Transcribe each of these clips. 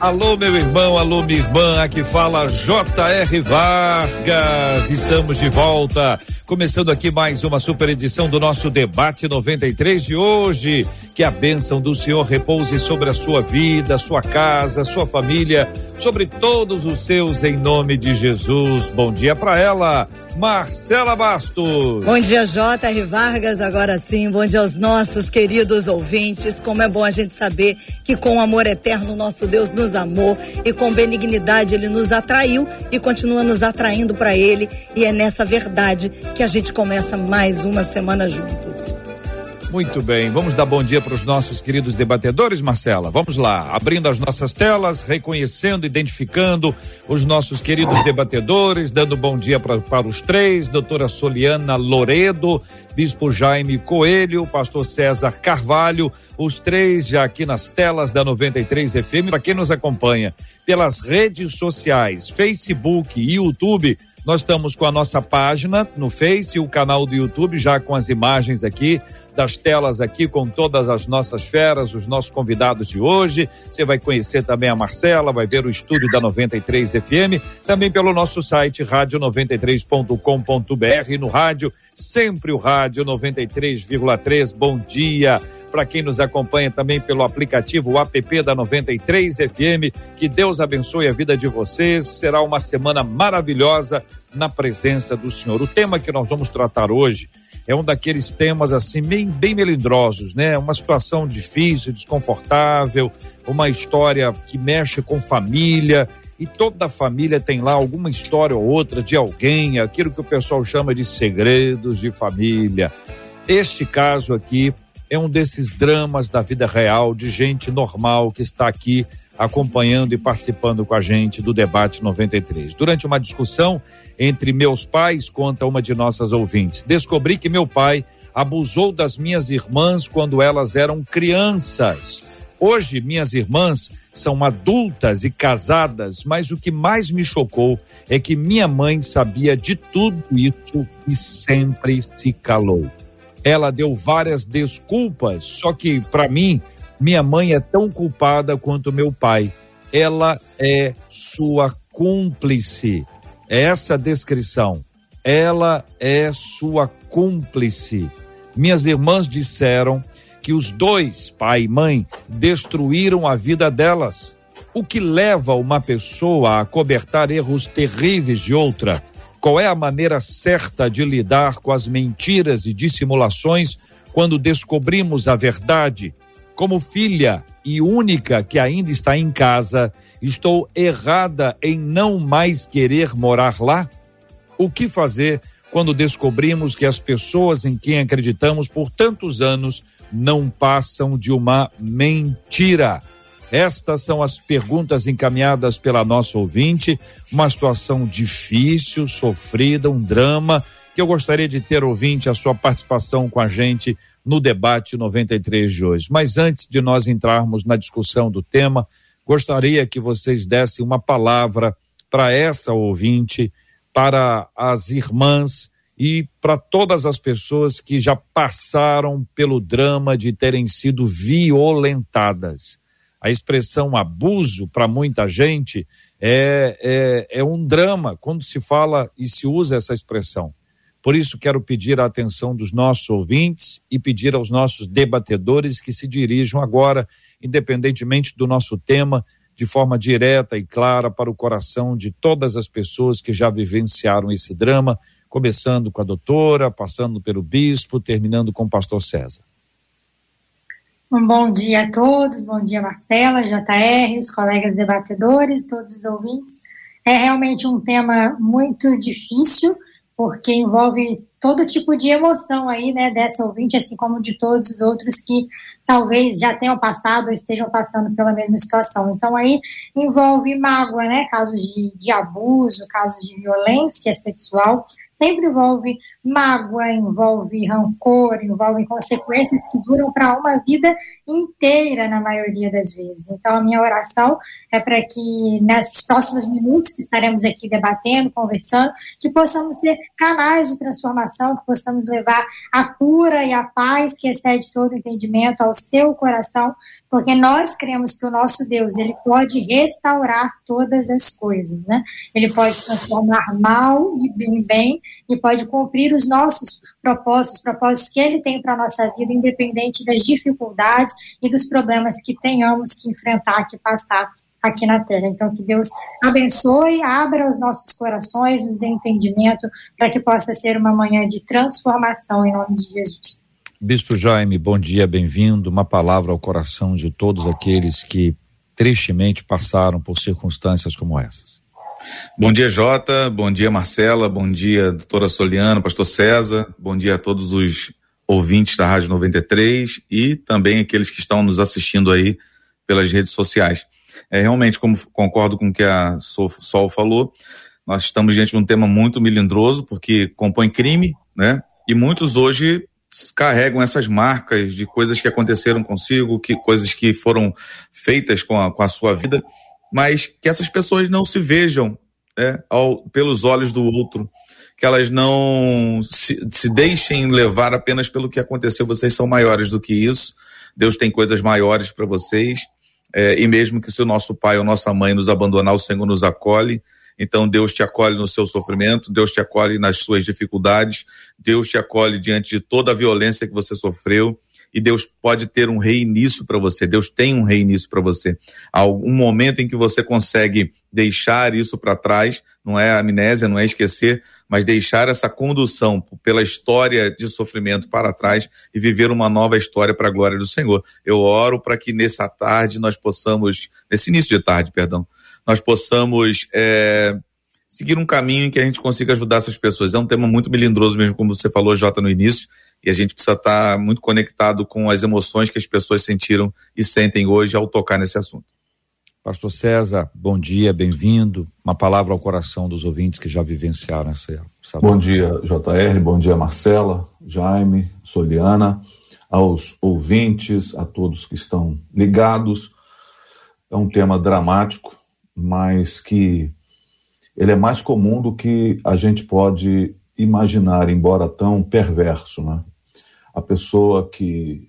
Alô, meu irmão, alô, minha irmã, aqui fala J.R. Vargas. Estamos de volta, começando aqui mais uma super edição do nosso debate 93 de hoje. Que a bênção do Senhor repouse sobre a sua vida, sua casa, sua família, sobre todos os seus, em nome de Jesus. Bom dia para ela, Marcela Bastos. Bom dia, J.R. Vargas. Agora sim, bom dia aos nossos queridos ouvintes. Como é bom a gente saber que com amor eterno nosso Deus nos amou e com benignidade ele nos atraiu e continua nos atraindo para ele. E é nessa verdade que a gente começa mais uma semana juntos. Muito bem, vamos dar bom dia para os nossos queridos debatedores, Marcela. Vamos lá, abrindo as nossas telas, reconhecendo, identificando os nossos queridos debatedores, dando bom dia pra, para os três: doutora Soliana Loredo, Bispo Jaime Coelho, Pastor César Carvalho, os três já aqui nas telas da 93 FM. Para quem nos acompanha pelas redes sociais, Facebook e YouTube, nós estamos com a nossa página no Face e o canal do YouTube já com as imagens aqui das telas aqui com todas as nossas feras, os nossos convidados de hoje. Você vai conhecer também a Marcela, vai ver o estúdio da 93 FM, também pelo nosso site rádio93.com.br no rádio, sempre o rádio 93,3. Bom dia para quem nos acompanha também pelo aplicativo o app da 93 FM. Que Deus abençoe a vida de vocês. Será uma semana maravilhosa na presença do Senhor. O tema que nós vamos tratar hoje é um daqueles temas assim bem, bem melindrosos, né? Uma situação difícil, desconfortável, uma história que mexe com família e toda família tem lá alguma história ou outra de alguém, aquilo que o pessoal chama de segredos de família. Este caso aqui é um desses dramas da vida real de gente normal que está aqui acompanhando e participando com a gente do debate 93. Durante uma discussão entre meus pais, conta uma de nossas ouvintes, descobri que meu pai abusou das minhas irmãs quando elas eram crianças. Hoje, minhas irmãs são adultas e casadas, mas o que mais me chocou é que minha mãe sabia de tudo isso e sempre se calou. Ela deu várias desculpas, só que, para mim, minha mãe é tão culpada quanto meu pai. Ela é sua cúmplice. É essa descrição. Ela é sua cúmplice. Minhas irmãs disseram que os dois, pai e mãe, destruíram a vida delas. O que leva uma pessoa a cobertar erros terríveis de outra? Qual é a maneira certa de lidar com as mentiras e dissimulações quando descobrimos a verdade? Como filha e única que ainda está em casa, estou errada em não mais querer morar lá? O que fazer quando descobrimos que as pessoas em quem acreditamos por tantos anos não passam de uma mentira? Estas são as perguntas encaminhadas pela nossa ouvinte. Uma situação difícil, sofrida, um drama, que eu gostaria de ter ouvinte a sua participação com a gente no debate 93 de hoje. Mas antes de nós entrarmos na discussão do tema, gostaria que vocês dessem uma palavra para essa ouvinte, para as irmãs e para todas as pessoas que já passaram pelo drama de terem sido violentadas. A expressão abuso, para muita gente, é, é, é um drama quando se fala e se usa essa expressão. Por isso, quero pedir a atenção dos nossos ouvintes e pedir aos nossos debatedores que se dirijam agora, independentemente do nosso tema, de forma direta e clara para o coração de todas as pessoas que já vivenciaram esse drama, começando com a doutora, passando pelo bispo, terminando com o pastor César. Um bom dia a todos, bom dia Marcela, JR, os colegas debatedores, todos os ouvintes. É realmente um tema muito difícil, porque envolve todo tipo de emoção aí, né, dessa ouvinte, assim como de todos os outros que talvez já tenham passado ou estejam passando pela mesma situação. Então aí envolve mágoa, né, casos de, de abuso, casos de violência sexual, sempre envolve mágoa, envolve rancor, envolve consequências que duram para uma vida inteira, na maioria das vezes. Então, a minha oração é para que, nesses próximos minutos que estaremos aqui debatendo, conversando, que possamos ser canais de transformação, que possamos levar a cura e a paz que excede todo entendimento ao seu coração, porque nós cremos que o nosso Deus, ele pode restaurar todas as coisas, né? Ele pode transformar mal em bem e pode cumprir os nossos propósitos, propósitos que ele tem para a nossa vida, independente das dificuldades e dos problemas que tenhamos que enfrentar, que passar aqui na Terra. Então, que Deus abençoe, abra os nossos corações, nos dê entendimento para que possa ser uma manhã de transformação em nome de Jesus. Bispo Jaime, bom dia, bem-vindo. Uma palavra ao coração de todos aqueles que tristemente passaram por circunstâncias como essas. Bom dia, Jota. Bom dia, Marcela. Bom dia, doutora Soliana, pastor César. Bom dia a todos os ouvintes da Rádio 93 e também aqueles que estão nos assistindo aí pelas redes sociais. É realmente, como concordo com o que a Sol falou, nós estamos diante de um tema muito melindroso, porque compõe crime, né? E muitos hoje carregam essas marcas de coisas que aconteceram consigo, que coisas que foram feitas com a, com a sua vida, mas que essas pessoas não se vejam né, ao, pelos olhos do outro, que elas não se, se deixem levar apenas pelo que aconteceu. Vocês são maiores do que isso. Deus tem coisas maiores para vocês. É, e mesmo que se o nosso pai ou nossa mãe nos abandonar, o Senhor nos acolhe. Então Deus te acolhe no seu sofrimento, Deus te acolhe nas suas dificuldades, Deus te acolhe diante de toda a violência que você sofreu e Deus pode ter um reinício para você. Deus tem um reinício para você. Há um momento em que você consegue deixar isso para trás, não é amnésia, não é esquecer, mas deixar essa condução pela história de sofrimento para trás e viver uma nova história para a glória do Senhor. Eu oro para que nessa tarde nós possamos, nesse início de tarde, perdão, nós possamos é, seguir um caminho em que a gente consiga ajudar essas pessoas. É um tema muito melindroso mesmo, como você falou, Jota, no início, e a gente precisa estar muito conectado com as emoções que as pessoas sentiram e sentem hoje ao tocar nesse assunto. Pastor César, bom dia, bem-vindo. Uma palavra ao coração dos ouvintes que já vivenciaram essa. essa bom dia, JR, bom dia, Marcela, Jaime, Soliana, aos ouvintes, a todos que estão ligados. É um tema dramático, mas que ele é mais comum do que a gente pode imaginar, embora tão perverso, né? A pessoa que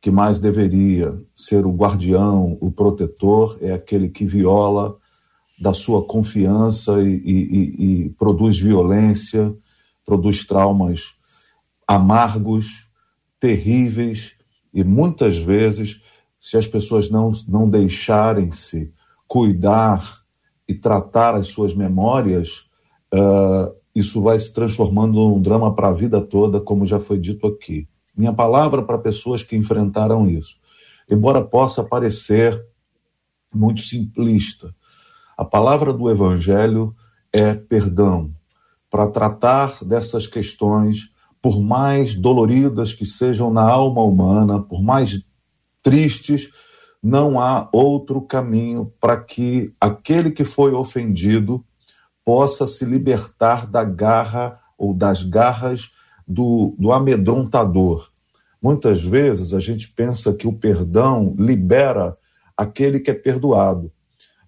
que mais deveria ser o guardião, o protetor, é aquele que viola da sua confiança e, e, e produz violência, produz traumas amargos, terríveis, e muitas vezes, se as pessoas não, não deixarem-se cuidar e tratar as suas memórias, uh, isso vai se transformando num drama para a vida toda, como já foi dito aqui. Minha palavra para pessoas que enfrentaram isso. Embora possa parecer muito simplista, a palavra do Evangelho é perdão. Para tratar dessas questões, por mais doloridas que sejam na alma humana, por mais tristes não há outro caminho para que aquele que foi ofendido possa se libertar da garra ou das garras do, do amedrontador. Muitas vezes a gente pensa que o perdão libera aquele que é perdoado,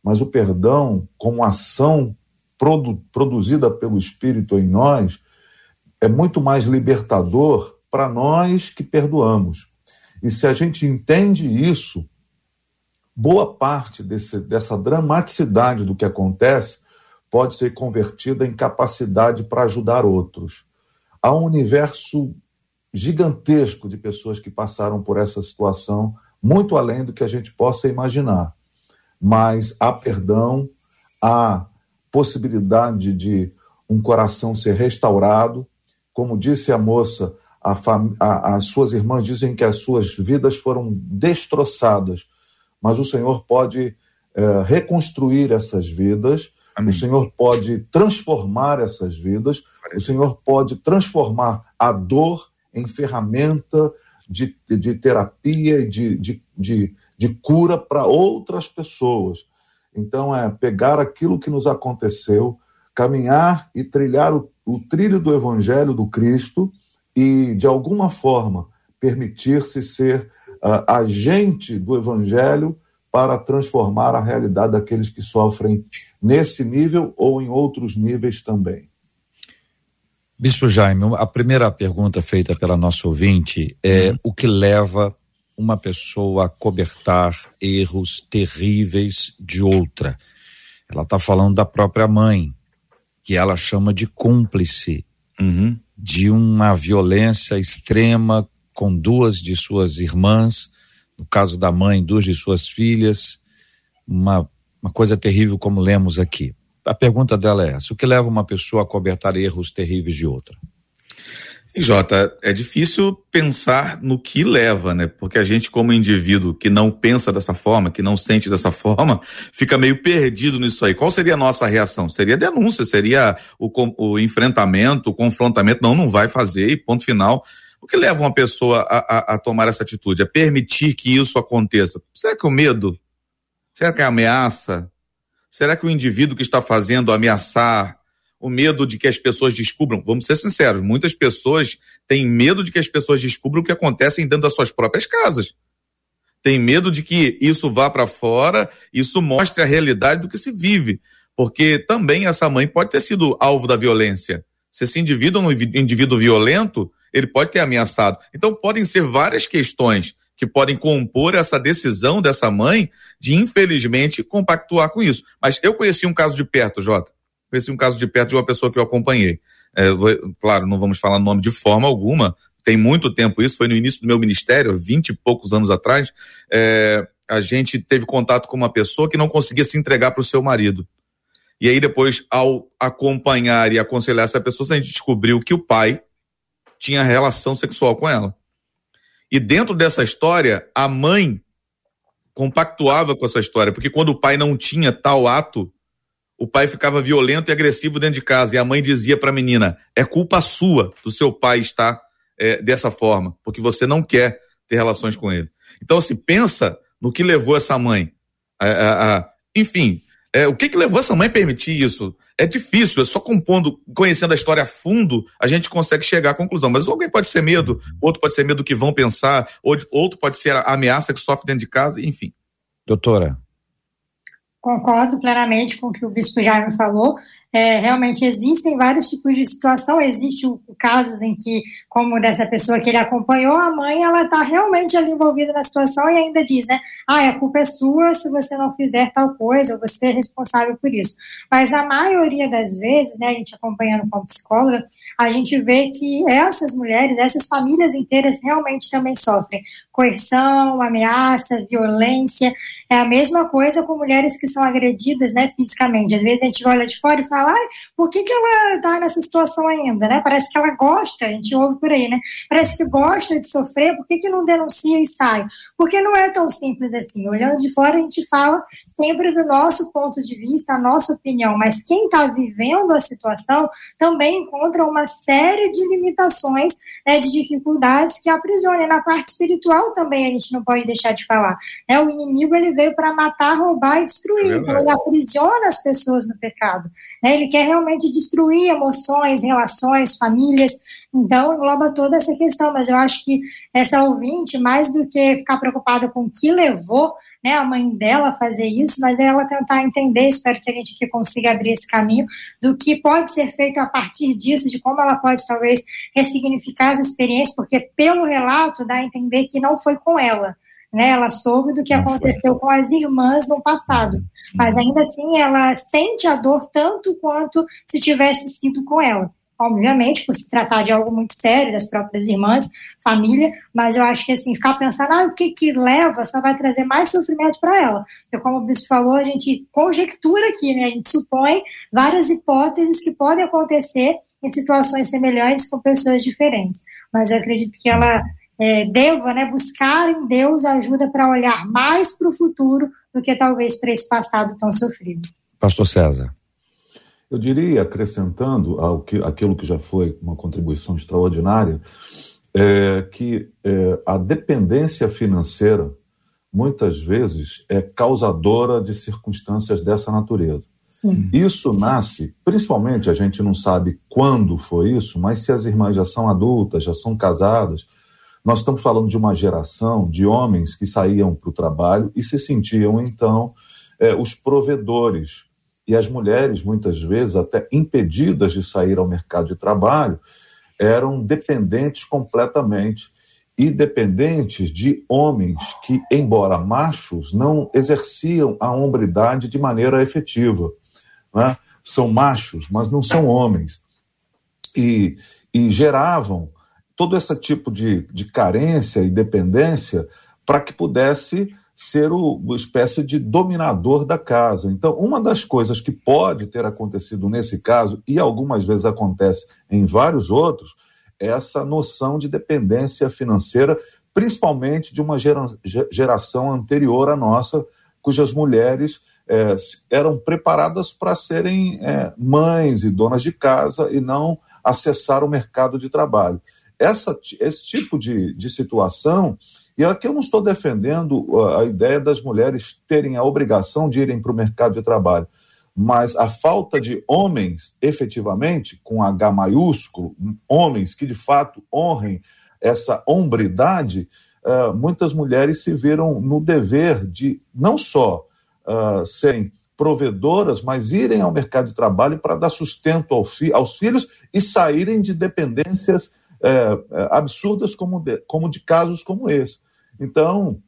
mas o perdão, como ação produ, produzida pelo Espírito em nós, é muito mais libertador para nós que perdoamos. E se a gente entende isso, boa parte desse, dessa dramaticidade do que acontece pode ser convertida em capacidade para ajudar outros. Há um universo gigantesco de pessoas que passaram por essa situação, muito além do que a gente possa imaginar. Mas há perdão, há possibilidade de um coração ser restaurado. Como disse a moça, a a, as suas irmãs dizem que as suas vidas foram destroçadas mas o Senhor pode é, reconstruir essas vidas Amém. O Senhor pode transformar essas vidas, o Senhor pode transformar a dor em ferramenta de, de terapia e de, de, de, de cura para outras pessoas. Então, é pegar aquilo que nos aconteceu, caminhar e trilhar o, o trilho do Evangelho do Cristo e, de alguma forma, permitir-se ser uh, agente do Evangelho para transformar a realidade daqueles que sofrem nesse nível ou em outros níveis também. Bispo Jaime, a primeira pergunta feita pela nossa ouvinte é uhum. o que leva uma pessoa a cobertar erros terríveis de outra. Ela está falando da própria mãe, que ela chama de cúmplice uhum. de uma violência extrema com duas de suas irmãs, no caso da mãe, duas de suas filhas, uma, uma coisa terrível como lemos aqui. A pergunta dela é essa: o que leva uma pessoa a cobertar erros terríveis de outra? Jota, é difícil pensar no que leva, né? Porque a gente, como indivíduo que não pensa dessa forma, que não sente dessa forma, fica meio perdido nisso aí. Qual seria a nossa reação? Seria denúncia, seria o, o enfrentamento, o confrontamento. Não, não vai fazer e ponto final. O que leva uma pessoa a, a, a tomar essa atitude? A permitir que isso aconteça? Será que o medo? Será que é a ameaça? Será que o indivíduo que está fazendo ameaçar, o medo de que as pessoas descubram? Vamos ser sinceros, muitas pessoas têm medo de que as pessoas descubram o que acontece dentro das suas próprias casas. Tem medo de que isso vá para fora, isso mostre a realidade do que se vive. Porque também essa mãe pode ter sido alvo da violência. Se esse indivíduo é um indivíduo violento, ele pode ter ameaçado. Então podem ser várias questões que podem compor essa decisão dessa mãe de, infelizmente, compactuar com isso. Mas eu conheci um caso de perto, Jota. Conheci um caso de perto de uma pessoa que eu acompanhei. É, claro, não vamos falar nome de forma alguma, tem muito tempo isso, foi no início do meu ministério, vinte e poucos anos atrás. É, a gente teve contato com uma pessoa que não conseguia se entregar para o seu marido. E aí, depois, ao acompanhar e aconselhar essa pessoa, a gente descobriu que o pai tinha relação sexual com ela. E dentro dessa história, a mãe compactuava com essa história, porque quando o pai não tinha tal ato, o pai ficava violento e agressivo dentro de casa. E a mãe dizia para a menina: é culpa sua do seu pai estar é, dessa forma, porque você não quer ter relações com ele. Então, assim, pensa no que levou essa mãe. A, a, a, enfim, é, o que, que levou essa mãe a permitir isso? É difícil, é só compondo, conhecendo a história a fundo, a gente consegue chegar à conclusão. Mas alguém pode ser medo, outro pode ser medo do que vão pensar, outro pode ser a ameaça que sofre dentro de casa, enfim. Doutora. Concordo plenamente com o que o bispo Jaime falou. É, realmente existem vários tipos de situação. Existe o, casos em que, como dessa pessoa que ele acompanhou, a mãe ela está realmente ali envolvida na situação e ainda diz, né? Ah, a culpa é sua se você não fizer tal coisa, ou você é responsável por isso. Mas a maioria das vezes, né, a gente acompanhando como psicóloga, a gente vê que essas mulheres, essas famílias inteiras realmente também sofrem coerção, ameaça, violência. É a mesma coisa com mulheres que são agredidas, né, fisicamente. Às vezes a gente olha de fora e fala, por que, que ela está nessa situação ainda, né? Parece que ela gosta, a gente ouve por aí, né? Parece que gosta de sofrer, por que, que não denuncia e sai? Porque não é tão simples assim. Olhando de fora, a gente fala sempre do nosso ponto de vista, a nossa opinião, mas quem está vivendo a situação também encontra uma série de limitações, né, de dificuldades que aprisionam. Na parte espiritual também a gente não pode deixar de falar. Né? O inimigo ele veio para matar, roubar e destruir. É então ele aprisiona as pessoas no pecado. Né? Ele quer realmente destruir emoções, relações, famílias. Então engloba toda essa questão. Mas eu acho que essa ouvinte, mais do que ficar preocupada com o que levou né, a mãe dela fazer isso, mas é ela tentar entender, espero que a gente aqui consiga abrir esse caminho, do que pode ser feito a partir disso, de como ela pode talvez ressignificar as experiências, porque pelo relato dá a entender que não foi com ela, né, ela soube do que não aconteceu foi. com as irmãs no passado, mas ainda assim ela sente a dor tanto quanto se tivesse sido com ela obviamente, por se tratar de algo muito sério, das próprias irmãs, família, mas eu acho que assim, ficar pensando, ah, o que que leva, só vai trazer mais sofrimento para ela. Porque, como o bispo falou, a gente conjectura aqui, né? A gente supõe várias hipóteses que podem acontecer em situações semelhantes com pessoas diferentes. Mas eu acredito que ela é, deva né, buscar em Deus ajuda para olhar mais para o futuro do que talvez para esse passado tão sofrido. Pastor César. Eu diria, acrescentando ao que, aquilo que já foi uma contribuição extraordinária, é, que é, a dependência financeira muitas vezes é causadora de circunstâncias dessa natureza. Sim. Isso nasce, principalmente a gente não sabe quando foi isso, mas se as irmãs já são adultas, já são casadas, nós estamos falando de uma geração de homens que saíam para o trabalho e se sentiam então é, os provedores. E as mulheres, muitas vezes, até impedidas de sair ao mercado de trabalho, eram dependentes completamente e dependentes de homens que, embora machos, não exerciam a hombridade de maneira efetiva. Né? São machos, mas não são homens. E, e geravam todo esse tipo de, de carência e dependência para que pudesse ser o, uma espécie de dominador da casa. Então, uma das coisas que pode ter acontecido nesse caso, e algumas vezes acontece em vários outros, é essa noção de dependência financeira, principalmente de uma gera, geração anterior à nossa, cujas mulheres é, eram preparadas para serem é, mães e donas de casa e não acessar o mercado de trabalho. Essa, esse tipo de, de situação e aqui eu não estou defendendo uh, a ideia das mulheres terem a obrigação de irem para o mercado de trabalho, mas a falta de homens, efetivamente, com H maiúsculo, homens que de fato honrem essa hombridade, uh, muitas mulheres se viram no dever de não só uh, serem provedoras, mas irem ao mercado de trabalho para dar sustento aos filhos e saírem de dependências é, absurdas como de, como de casos como esse. Então,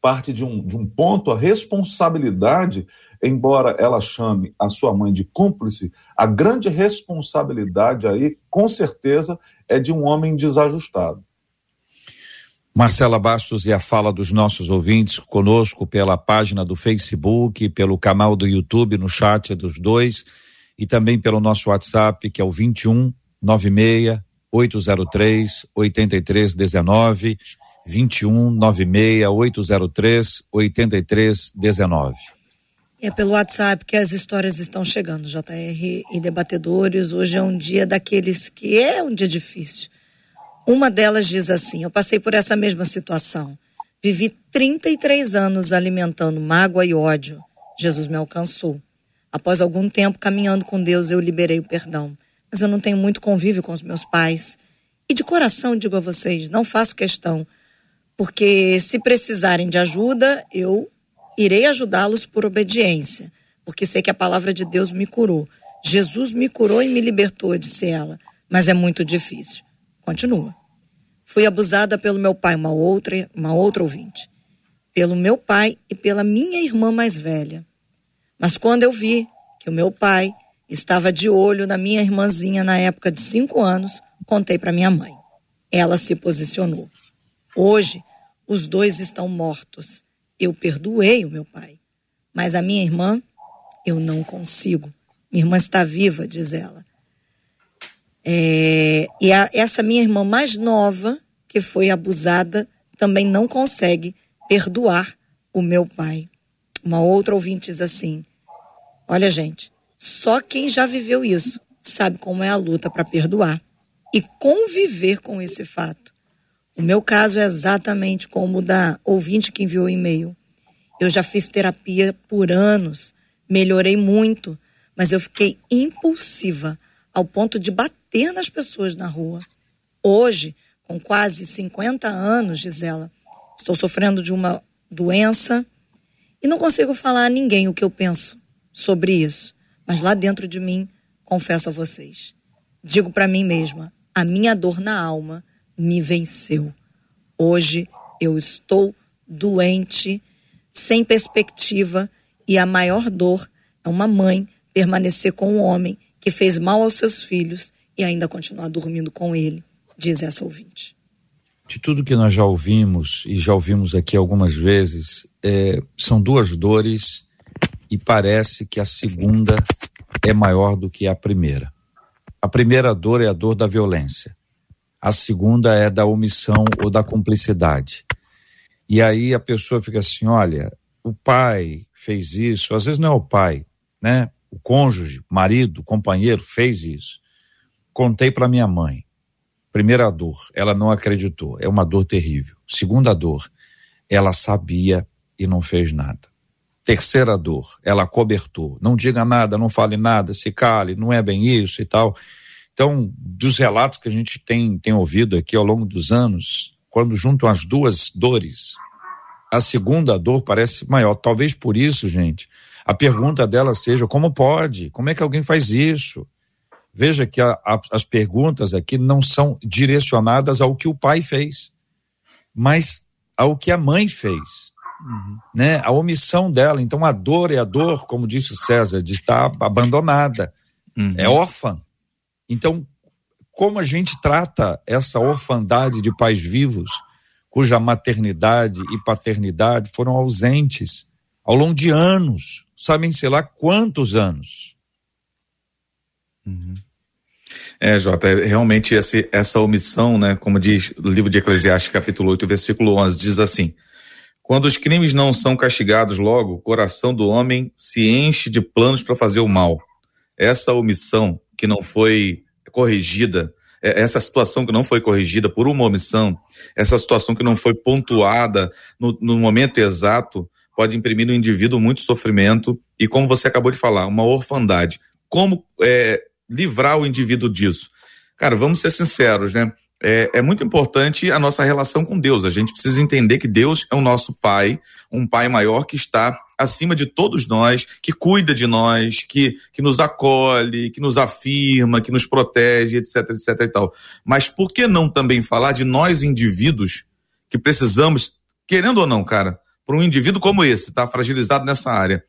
parte de um, de um ponto, a responsabilidade, embora ela chame a sua mãe de cúmplice, a grande responsabilidade aí, com certeza, é de um homem desajustado. Marcela Bastos e a fala dos nossos ouvintes conosco pela página do Facebook, pelo canal do YouTube, no chat dos dois, e também pelo nosso WhatsApp, que é o 21 96 803 8319 21 96 803 8319. É pelo WhatsApp que as histórias estão chegando, JR e debatedores. Hoje é um dia daqueles que é um dia difícil. Uma delas diz assim: Eu passei por essa mesma situação. Vivi 33 anos alimentando mágoa e ódio. Jesus me alcançou. Após algum tempo caminhando com Deus, eu liberei o perdão. Mas eu não tenho muito convívio com os meus pais. E de coração digo a vocês: não faço questão porque se precisarem de ajuda, eu irei ajudá-los por obediência, porque sei que a palavra de Deus me curou. Jesus me curou e me libertou, disse ela, mas é muito difícil. Continua. Fui abusada pelo meu pai, uma outra, uma outra ouvinte, pelo meu pai e pela minha irmã mais velha. Mas quando eu vi que o meu pai estava de olho na minha irmãzinha na época de cinco anos, contei para minha mãe. Ela se posicionou. Hoje, os dois estão mortos. Eu perdoei o meu pai. Mas a minha irmã, eu não consigo. Minha irmã está viva, diz ela. É, e a, essa minha irmã mais nova, que foi abusada, também não consegue perdoar o meu pai. Uma outra ouvinte diz assim: Olha, gente, só quem já viveu isso sabe como é a luta para perdoar e conviver com esse fato. O meu caso é exatamente como o da ouvinte que enviou o e-mail. Eu já fiz terapia por anos, melhorei muito, mas eu fiquei impulsiva ao ponto de bater nas pessoas na rua. Hoje, com quase 50 anos, Gisela, estou sofrendo de uma doença e não consigo falar a ninguém o que eu penso sobre isso. Mas lá dentro de mim, confesso a vocês, digo para mim mesma, a minha dor na alma me venceu. Hoje eu estou doente, sem perspectiva, e a maior dor é uma mãe permanecer com um homem que fez mal aos seus filhos e ainda continuar dormindo com ele, diz essa ouvinte. De tudo que nós já ouvimos e já ouvimos aqui algumas vezes, é, são duas dores e parece que a segunda é maior do que a primeira. A primeira dor é a dor da violência a segunda é da omissão ou da cumplicidade. E aí a pessoa fica assim: olha, o pai fez isso, às vezes não é o pai, né? o cônjuge, marido, companheiro fez isso. Contei para minha mãe. Primeira dor, ela não acreditou, é uma dor terrível. Segunda dor, ela sabia e não fez nada. Terceira dor, ela cobertou. Não diga nada, não fale nada, se cale, não é bem isso e tal. Então, dos relatos que a gente tem, tem ouvido aqui ao longo dos anos, quando juntam as duas dores, a segunda dor parece maior. Talvez por isso, gente, a pergunta dela seja: como pode? Como é que alguém faz isso? Veja que a, a, as perguntas aqui não são direcionadas ao que o pai fez, mas ao que a mãe fez. Uhum. Né? A omissão dela. Então, a dor é a dor, como disse o César, de estar abandonada. Uhum. É órfã. Então, como a gente trata essa orfandade de pais vivos, cuja maternidade e paternidade foram ausentes ao longo de anos, sabem sei lá quantos anos. Uhum. É, Jota, é, realmente essa, essa omissão, né, como diz o livro de Eclesiastes, capítulo 8, versículo 11, diz assim: Quando os crimes não são castigados logo, o coração do homem se enche de planos para fazer o mal. Essa omissão que não foi corrigida, é, essa situação que não foi corrigida por uma omissão, essa situação que não foi pontuada no, no momento exato, pode imprimir no indivíduo muito sofrimento e, como você acabou de falar, uma orfandade. Como é, livrar o indivíduo disso? Cara, vamos ser sinceros, né? É, é, muito importante a nossa relação com Deus. A gente precisa entender que Deus é o nosso Pai, um Pai maior que está acima de todos nós, que cuida de nós, que, que nos acolhe, que nos afirma, que nos protege, etc, etc e tal. Mas por que não também falar de nós indivíduos que precisamos, querendo ou não, cara, para um indivíduo como esse, tá fragilizado nessa área,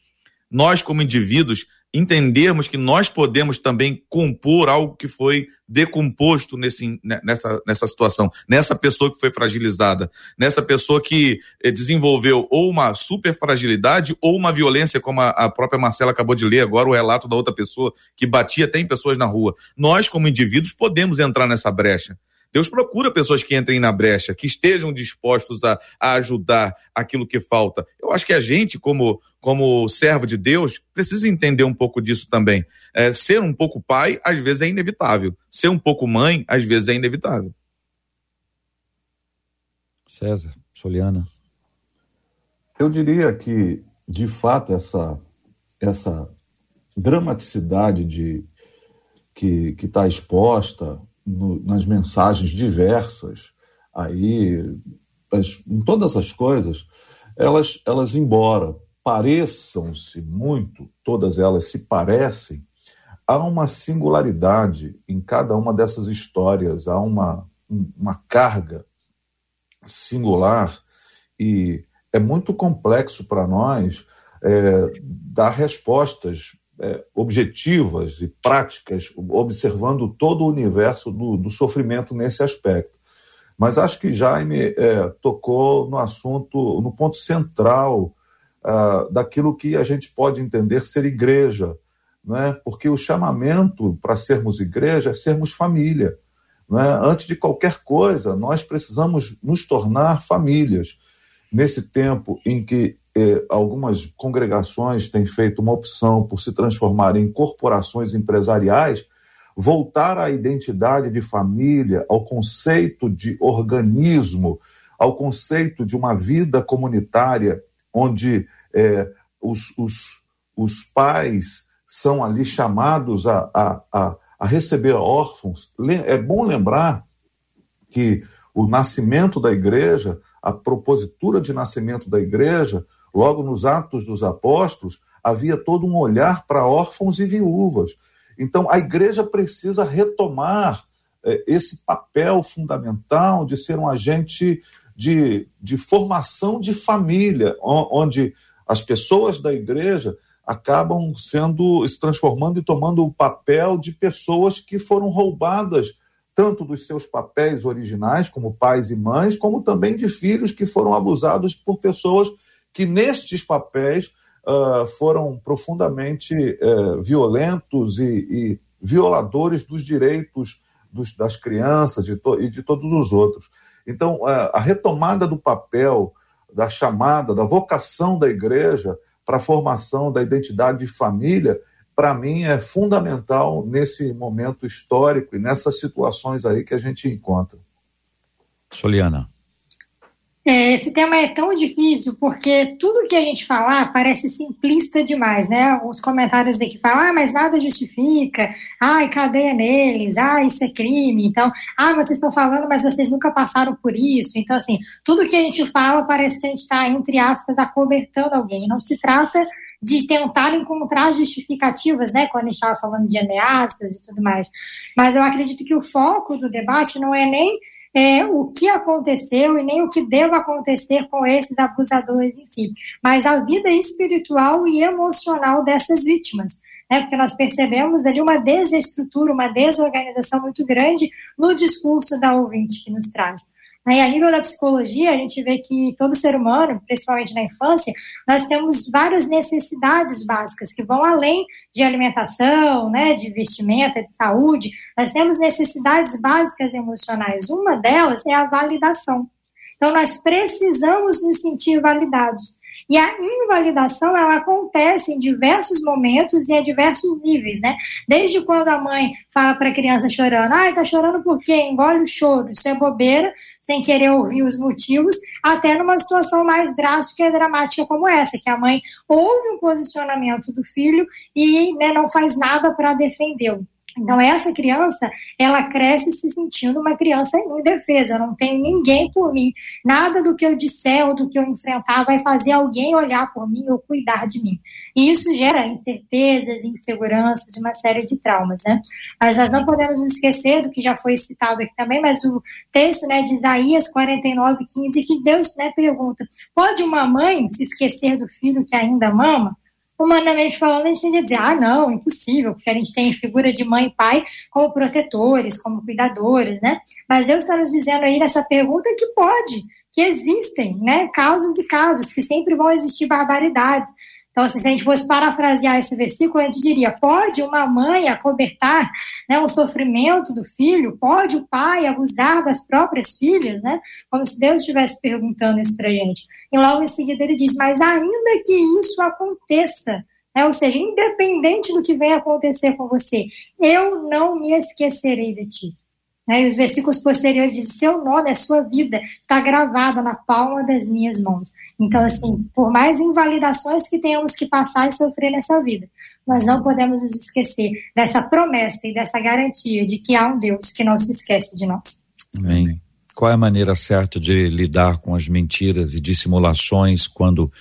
nós como indivíduos entendermos que nós podemos também compor algo que foi decomposto nesse, né, nessa, nessa situação, nessa pessoa que foi fragilizada, nessa pessoa que eh, desenvolveu ou uma super fragilidade ou uma violência, como a, a própria Marcela acabou de ler agora, o relato da outra pessoa que batia até em pessoas na rua. Nós, como indivíduos, podemos entrar nessa brecha. Deus procura pessoas que entrem na brecha, que estejam dispostos a, a ajudar aquilo que falta. Eu acho que a gente, como, como servo de Deus, precisa entender um pouco disso também. É, ser um pouco pai, às vezes, é inevitável. Ser um pouco mãe, às vezes, é inevitável. César, Soliana. Eu diria que, de fato, essa, essa dramaticidade de que está exposta no, nas mensagens diversas, aí, as, em todas as coisas, elas, elas embora pareçam-se muito, todas elas se parecem, há uma singularidade em cada uma dessas histórias, há uma, uma carga singular e é muito complexo para nós é, dar respostas é, objetivas e práticas, observando todo o universo do, do sofrimento nesse aspecto. Mas acho que Jaime é, tocou no assunto, no ponto central uh, daquilo que a gente pode entender ser igreja, né? porque o chamamento para sermos igreja é sermos família. Né? Antes de qualquer coisa, nós precisamos nos tornar famílias. Nesse tempo em que eh, algumas congregações têm feito uma opção por se transformar em corporações empresariais, voltar à identidade de família, ao conceito de organismo, ao conceito de uma vida comunitária, onde eh, os, os, os pais são ali chamados a, a, a, a receber órfãos. É bom lembrar que o nascimento da igreja, a propositura de nascimento da igreja, Logo nos Atos dos Apóstolos, havia todo um olhar para órfãos e viúvas. Então, a igreja precisa retomar é, esse papel fundamental de ser um agente de, de formação de família, onde as pessoas da igreja acabam sendo, se transformando e tomando o papel de pessoas que foram roubadas tanto dos seus papéis originais, como pais e mães, como também de filhos que foram abusados por pessoas que nestes papéis uh, foram profundamente uh, violentos e, e, violadores dos direitos dos, das crianças de e de todos os outros. Então, uh, a retomada do papel, da chamada, da vocação da igreja para a formação da identidade de família para mim, é fundamental nesse momento histórico e nessas situações aí que a gente encontra. Soliana. É, esse tema é tão difícil porque tudo que a gente falar parece simplista demais, né? Os comentários aqui falam, ah, mas nada justifica, ai, cadeia neles, ah, isso é crime, então, ah, vocês estão falando, mas vocês nunca passaram por isso. Então, assim, tudo que a gente fala parece que a gente está, entre aspas, acobertando alguém. Não se trata de tentar encontrar justificativas, né, quando a gente estava falando de ameaças e tudo mais. Mas eu acredito que o foco do debate não é nem é, o que aconteceu e nem o que deva acontecer com esses abusadores em si, mas a vida espiritual e emocional dessas vítimas. Né, porque nós percebemos ali uma desestrutura, uma desorganização muito grande no discurso da ouvinte que nos traz. Aí, a nível da psicologia, a gente vê que todo ser humano, principalmente na infância, nós temos várias necessidades básicas que vão além de alimentação, né, de vestimenta, de saúde. Nós temos necessidades básicas emocionais. Uma delas é a validação. Então, nós precisamos nos sentir validados. E a invalidação, ela acontece em diversos momentos e a diversos níveis, né? Desde quando a mãe fala para a criança chorando, ai, tá chorando por quê? Engole o choro, isso é bobeira, sem querer ouvir os motivos, até numa situação mais drástica e dramática como essa, que a mãe ouve um posicionamento do filho e né, não faz nada para defendê-lo. Então, essa criança, ela cresce se sentindo uma criança indefesa. Eu não tenho ninguém por mim. Nada do que eu disser ou do que eu enfrentar vai fazer alguém olhar por mim ou cuidar de mim. E isso gera incertezas, inseguranças, uma série de traumas, né? Mas nós não podemos nos esquecer do que já foi citado aqui também, mas o texto né, de Isaías 49, 15, que Deus né, pergunta: pode uma mãe se esquecer do filho que ainda mama? Humanamente falando, a gente tende a dizer, ah, não, impossível, porque a gente tem figura de mãe e pai como protetores, como cuidadores, né? Mas Deus está nos dizendo aí nessa pergunta que pode, que existem, né, casos e casos, que sempre vão existir barbaridades, então, assim, se a gente fosse parafrasear esse versículo, a gente diria: pode uma mãe acobertar né, o sofrimento do filho? Pode o pai abusar das próprias filhas? Né? Como se Deus estivesse perguntando isso para a gente. E logo em seguida ele diz: mas ainda que isso aconteça, né, ou seja, independente do que venha acontecer com você, eu não me esquecerei de ti. Né? E os versículos posteriores dizem: Seu nome, a sua vida está gravada na palma das minhas mãos. Então, assim, por mais invalidações que tenhamos que passar e sofrer nessa vida, nós não podemos nos esquecer dessa promessa e dessa garantia de que há um Deus que não se esquece de nós. Amém. Qual é a maneira certa de lidar com as mentiras e dissimulações quando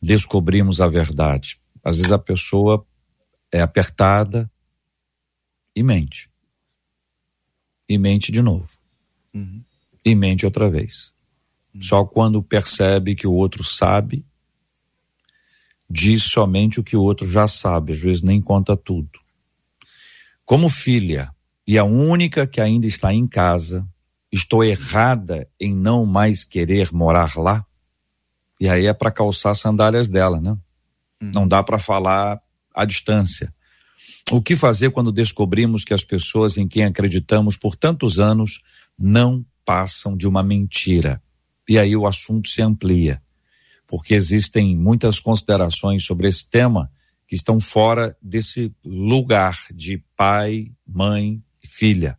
descobrimos a verdade? Às vezes a pessoa é apertada e mente e mente de novo. Uhum. E mente outra vez. Uhum. Só quando percebe que o outro sabe, diz somente o que o outro já sabe, às vezes nem conta tudo. Como filha e a única que ainda está em casa, estou errada em não mais querer morar lá? E aí é para calçar sandálias dela, né? Uhum. Não dá para falar à distância. O que fazer quando descobrimos que as pessoas em quem acreditamos por tantos anos não passam de uma mentira? E aí o assunto se amplia, porque existem muitas considerações sobre esse tema que estão fora desse lugar de pai, mãe e filha.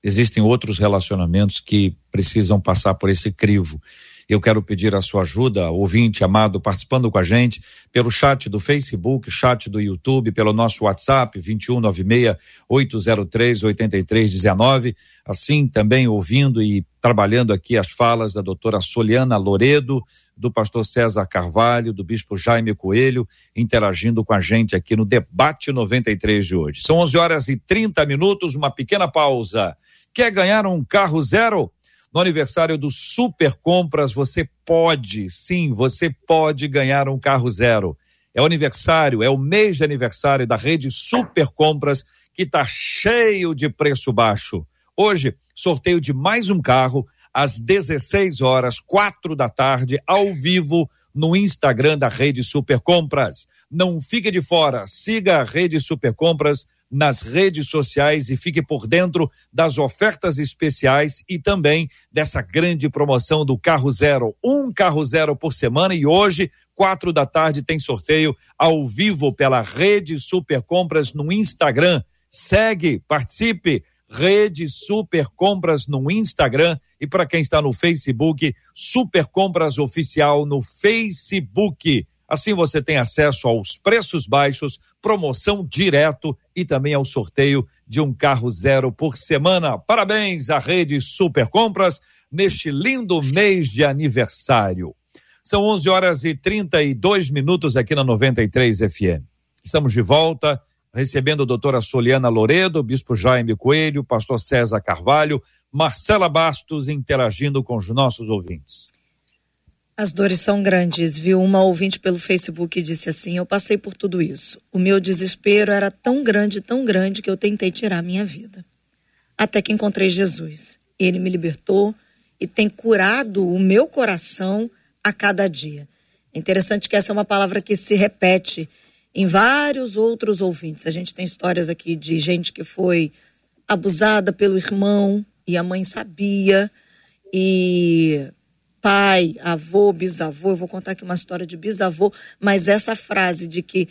Existem outros relacionamentos que precisam passar por esse crivo. Eu quero pedir a sua ajuda, ouvinte amado, participando com a gente pelo chat do Facebook, chat do YouTube, pelo nosso WhatsApp 2196 803 8319. Assim também ouvindo e trabalhando aqui as falas da doutora Soliana Loredo, do pastor César Carvalho, do bispo Jaime Coelho, interagindo com a gente aqui no debate 93 de hoje. São 11 horas e 30 minutos, uma pequena pausa. Quer ganhar um carro zero? No aniversário do Super Compras, você pode, sim, você pode ganhar um carro zero. É o aniversário, é o mês de aniversário da rede Super Compras, que está cheio de preço baixo. Hoje, sorteio de mais um carro às 16 horas, quatro da tarde, ao vivo, no Instagram da Rede Super Compras. Não fique de fora, siga a Rede Super Compras nas redes sociais e fique por dentro das ofertas especiais e também dessa grande promoção do carro zero. Um carro zero por semana e hoje, quatro da tarde, tem sorteio ao vivo pela Rede Super Compras no Instagram. Segue, participe. Rede Super Compras no Instagram e para quem está no Facebook, Super Compras Oficial no Facebook. Assim você tem acesso aos preços baixos, promoção direto e também ao sorteio de um carro zero por semana. Parabéns à Rede Super Compras neste lindo mês de aniversário. São 11 horas e 32 minutos aqui na 93 FM. Estamos de volta recebendo a doutora Soliana Loredo, bispo Jaime Coelho, pastor César Carvalho, Marcela Bastos interagindo com os nossos ouvintes. As dores são grandes, viu? Uma ouvinte pelo Facebook disse assim: Eu passei por tudo isso. O meu desespero era tão grande, tão grande, que eu tentei tirar minha vida. Até que encontrei Jesus. Ele me libertou e tem curado o meu coração a cada dia. É interessante que essa é uma palavra que se repete em vários outros ouvintes. A gente tem histórias aqui de gente que foi abusada pelo irmão e a mãe sabia e pai, avô, bisavô, eu vou contar aqui uma história de bisavô, mas essa frase de que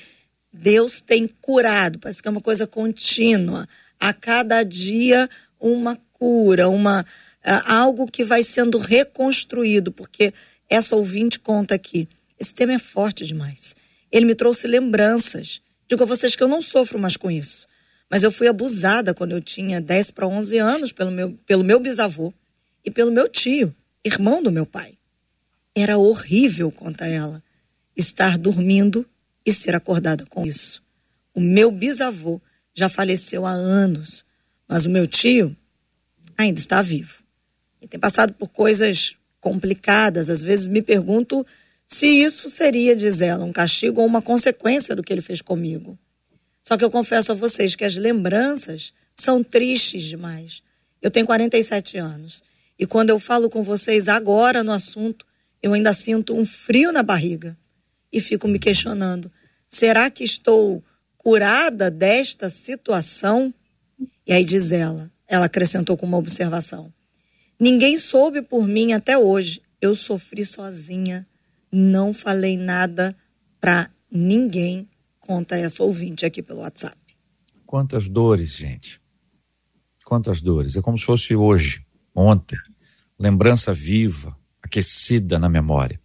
Deus tem curado, parece que é uma coisa contínua, a cada dia uma cura, uma uh, algo que vai sendo reconstruído, porque essa ouvinte conta aqui, esse tema é forte demais. Ele me trouxe lembranças. Digo a vocês que eu não sofro mais com isso. Mas eu fui abusada quando eu tinha 10 para 11 anos pelo meu, pelo meu bisavô e pelo meu tio, irmão do meu pai. Era horrível, conta ela, estar dormindo e ser acordada com isso. O meu bisavô já faleceu há anos, mas o meu tio ainda está vivo. E tem passado por coisas complicadas. Às vezes me pergunto se isso seria, diz ela, um castigo ou uma consequência do que ele fez comigo. Só que eu confesso a vocês que as lembranças são tristes demais. Eu tenho 47 anos e quando eu falo com vocês agora no assunto, eu ainda sinto um frio na barriga e fico me questionando: será que estou curada desta situação? E aí diz ela, ela acrescentou com uma observação: Ninguém soube por mim até hoje. Eu sofri sozinha não falei nada para ninguém, conta essa ouvinte aqui pelo WhatsApp. Quantas dores, gente. Quantas dores. É como se fosse hoje, ontem. Lembrança viva, aquecida na memória.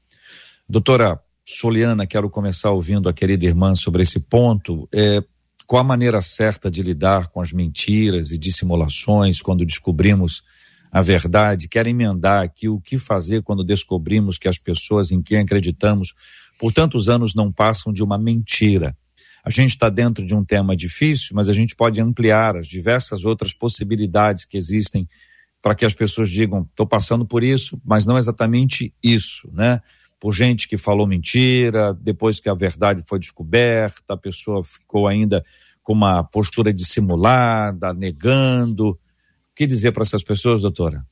Doutora Soliana, quero começar ouvindo a querida irmã sobre esse ponto. É, qual a maneira certa de lidar com as mentiras e dissimulações quando descobrimos a verdade, quero emendar aqui o que fazer quando descobrimos que as pessoas em quem acreditamos por tantos anos não passam de uma mentira. A gente está dentro de um tema difícil, mas a gente pode ampliar as diversas outras possibilidades que existem para que as pessoas digam: estou passando por isso, mas não exatamente isso, né? Por gente que falou mentira, depois que a verdade foi descoberta, a pessoa ficou ainda com uma postura dissimulada, negando que dizer para essas pessoas, doutora?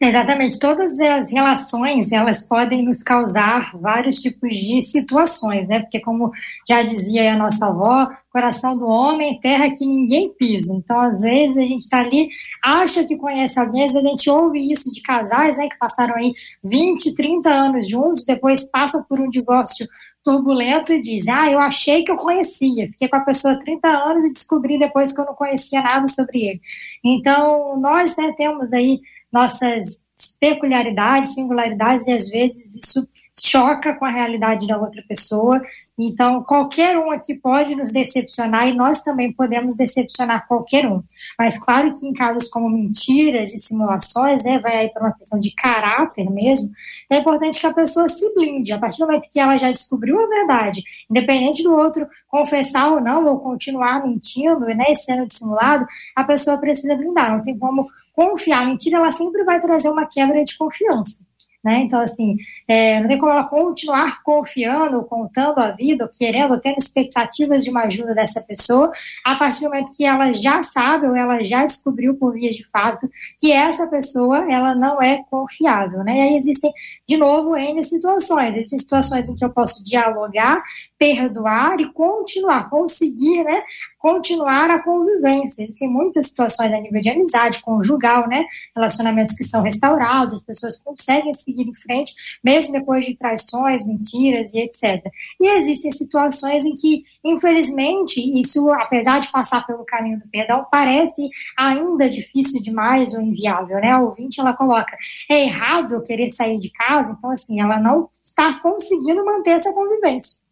Exatamente, todas as relações elas podem nos causar vários tipos de situações, né? Porque como já dizia a nossa avó, coração do homem, terra que ninguém pisa. Então, às vezes a gente está ali, acha que conhece alguém, às vezes a gente ouve isso de casais, né? Que passaram aí 20, 30 anos juntos, depois passam por um divórcio turbulento e diz: Ah, eu achei que eu conhecia, fiquei com a pessoa há 30 anos e descobri depois que eu não conhecia nada sobre ele. Então, nós né, temos aí nossas peculiaridades, singularidades, e às vezes isso choca com a realidade da outra pessoa, então, qualquer um aqui pode nos decepcionar e nós também podemos decepcionar qualquer um. Mas, claro que em casos como mentiras, dissimulações, né, vai aí para uma questão de caráter mesmo, é importante que a pessoa se blinde. A partir do momento que ela já descobriu a verdade, independente do outro confessar ou não, ou continuar mentindo, né, sendo dissimulado, a pessoa precisa blindar. Não tem como confiar. A mentira, ela sempre vai trazer uma quebra de confiança. Né? Então, assim, é, não tem como ela continuar confiando, contando a vida, querendo, tendo expectativas de uma ajuda dessa pessoa, a partir do momento que ela já sabe, ou ela já descobriu por via de fato, que essa pessoa, ela não é confiável, né? E aí existem, de novo, N situações. Existem situações em que eu posso dialogar perdoar e continuar, conseguir, né, continuar a convivência. Existem muitas situações a nível de amizade, conjugal, né, relacionamentos que são restaurados, as pessoas conseguem seguir em frente, mesmo depois de traições, mentiras e etc. E existem situações em que, infelizmente, isso, apesar de passar pelo caminho do perdão, parece ainda difícil demais ou inviável, né? A ouvinte, ela coloca, é errado eu querer sair de casa, então, assim, ela não está conseguindo manter essa convivência.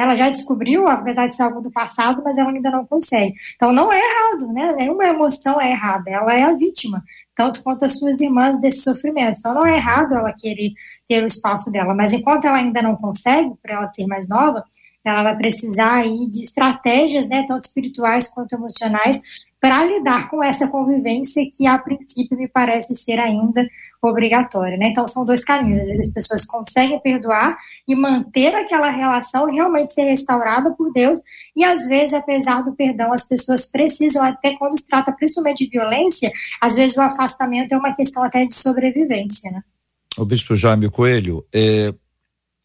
Ela já descobriu, apesar de ser algo do passado, mas ela ainda não consegue. Então não é errado, né? Nenhuma emoção é errada, ela é a vítima, tanto quanto as suas irmãs desse sofrimento. Então não é errado ela querer ter o espaço dela, mas enquanto ela ainda não consegue, por ela ser mais nova, ela vai precisar aí de estratégias, né, tanto espirituais quanto emocionais, para lidar com essa convivência que a princípio me parece ser ainda obrigatória, né? Então são dois caminhos. Às vezes as pessoas conseguem perdoar e manter aquela relação realmente ser restaurada por Deus, e às vezes, apesar do perdão, as pessoas precisam, até quando se trata principalmente de violência, às vezes o afastamento é uma questão até de sobrevivência, né? O bispo Jaime Coelho, é,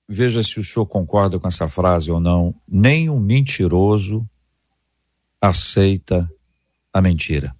veja se o senhor concorda com essa frase ou não. Nem um mentiroso aceita a mentira.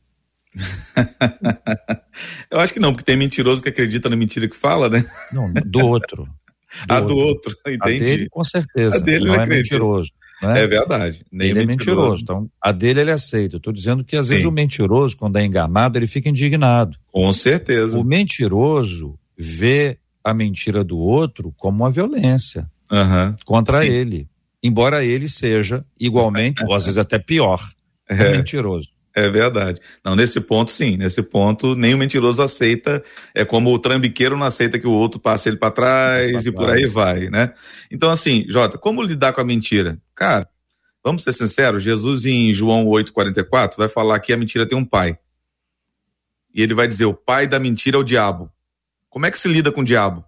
Eu acho que não, porque tem mentiroso que acredita na mentira que fala, né? Não, do outro. Do a do outro, entendi. A dele, com certeza. A dele não é acredita. mentiroso. Né? É verdade. Nem ele é mentiroso. Então, a dele ele aceita. Estou dizendo que às Sim. vezes o mentiroso, quando é enganado, ele fica indignado. Com certeza. O mentiroso vê a mentira do outro como uma violência uhum. contra Sim. ele. Embora ele seja igualmente, ou às vezes até pior, é. mentiroso. É verdade. Não, nesse ponto, sim. Nesse ponto, o mentiroso aceita. É como o trambiqueiro não aceita que o outro passe ele para trás e por aí vai, né? Então, assim, Jota, como lidar com a mentira? Cara, vamos ser sinceros, Jesus em João 8,44 vai falar que a mentira tem um pai. E ele vai dizer: o pai da mentira é o diabo. Como é que se lida com o diabo?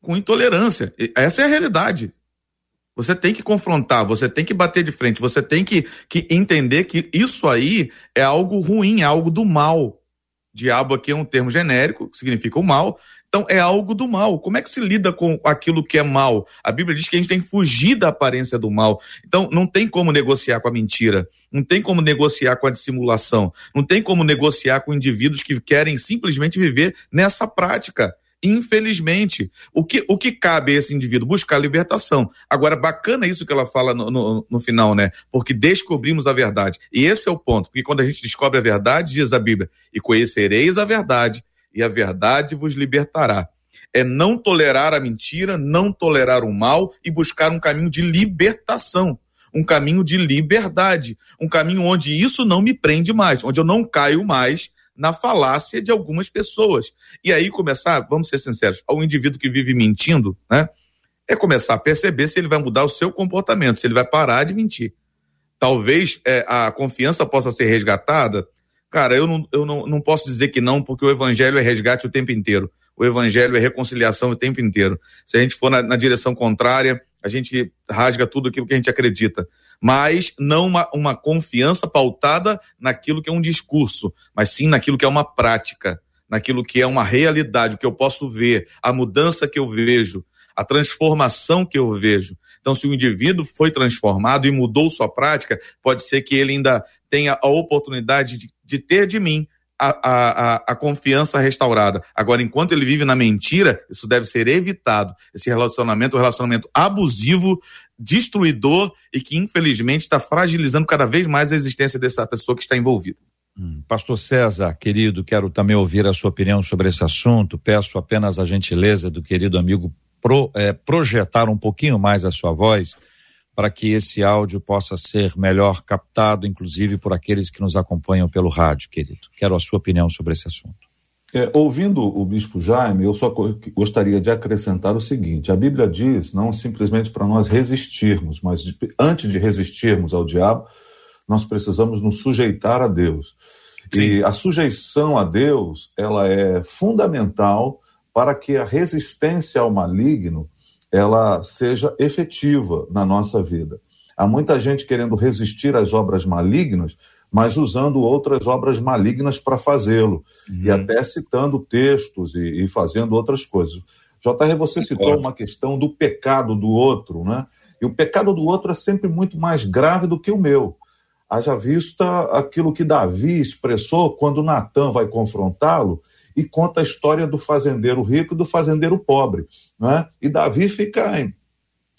Com intolerância. Essa é a realidade. Você tem que confrontar, você tem que bater de frente, você tem que, que entender que isso aí é algo ruim, é algo do mal. Diabo aqui é um termo genérico, significa o mal. Então é algo do mal. Como é que se lida com aquilo que é mal? A Bíblia diz que a gente tem que fugir da aparência do mal. Então não tem como negociar com a mentira, não tem como negociar com a dissimulação, não tem como negociar com indivíduos que querem simplesmente viver nessa prática. Infelizmente, o que, o que cabe a esse indivíduo? Buscar libertação. Agora, bacana isso que ela fala no, no, no, final, né? Porque descobrimos a verdade. E esse é o ponto, porque quando a gente descobre a verdade, diz a Bíblia, e conhecereis a verdade, e a verdade vos libertará. É não tolerar a mentira, não tolerar o mal e buscar um caminho de libertação um caminho de liberdade, um caminho onde isso não me prende mais, onde eu não caio mais na falácia de algumas pessoas. E aí começar, vamos ser sinceros, ao indivíduo que vive mentindo, né? É começar a perceber se ele vai mudar o seu comportamento, se ele vai parar de mentir. Talvez é, a confiança possa ser resgatada. Cara, eu, não, eu não, não posso dizer que não, porque o evangelho é resgate o tempo inteiro. O evangelho é reconciliação o tempo inteiro. Se a gente for na, na direção contrária, a gente rasga tudo aquilo que a gente acredita mas não uma, uma confiança pautada naquilo que é um discurso, mas sim naquilo que é uma prática, naquilo que é uma realidade, o que eu posso ver, a mudança que eu vejo, a transformação que eu vejo. Então, se o indivíduo foi transformado e mudou sua prática, pode ser que ele ainda tenha a oportunidade de, de ter de mim a, a, a, confiança restaurada. Agora, enquanto ele vive na mentira, isso deve ser evitado. Esse relacionamento, um relacionamento abusivo, destruidor e que, infelizmente, está fragilizando cada vez mais a existência dessa pessoa que está envolvida. Hum. Pastor César, querido, quero também ouvir a sua opinião sobre esse assunto. Peço apenas a gentileza do querido amigo pro, é, projetar um pouquinho mais a sua voz para que esse áudio possa ser melhor captado, inclusive por aqueles que nos acompanham pelo rádio, querido. Quero a sua opinião sobre esse assunto. É, ouvindo o bispo Jaime, eu só gostaria de acrescentar o seguinte: a Bíblia diz não simplesmente para nós resistirmos, mas de, antes de resistirmos ao diabo, nós precisamos nos sujeitar a Deus. Sim. E a sujeição a Deus, ela é fundamental para que a resistência ao maligno ela seja efetiva na nossa vida. Há muita gente querendo resistir às obras malignas, mas usando outras obras malignas para fazê-lo, uhum. e até citando textos e, e, fazendo outras coisas. JR, você citou uma questão do pecado do outro, né? E o pecado do outro é sempre muito mais grave do que o meu. Haja vista aquilo que Davi expressou quando Natan vai confrontá-lo e conta a história do fazendeiro rico e do fazendeiro pobre. Né? E Davi fica é,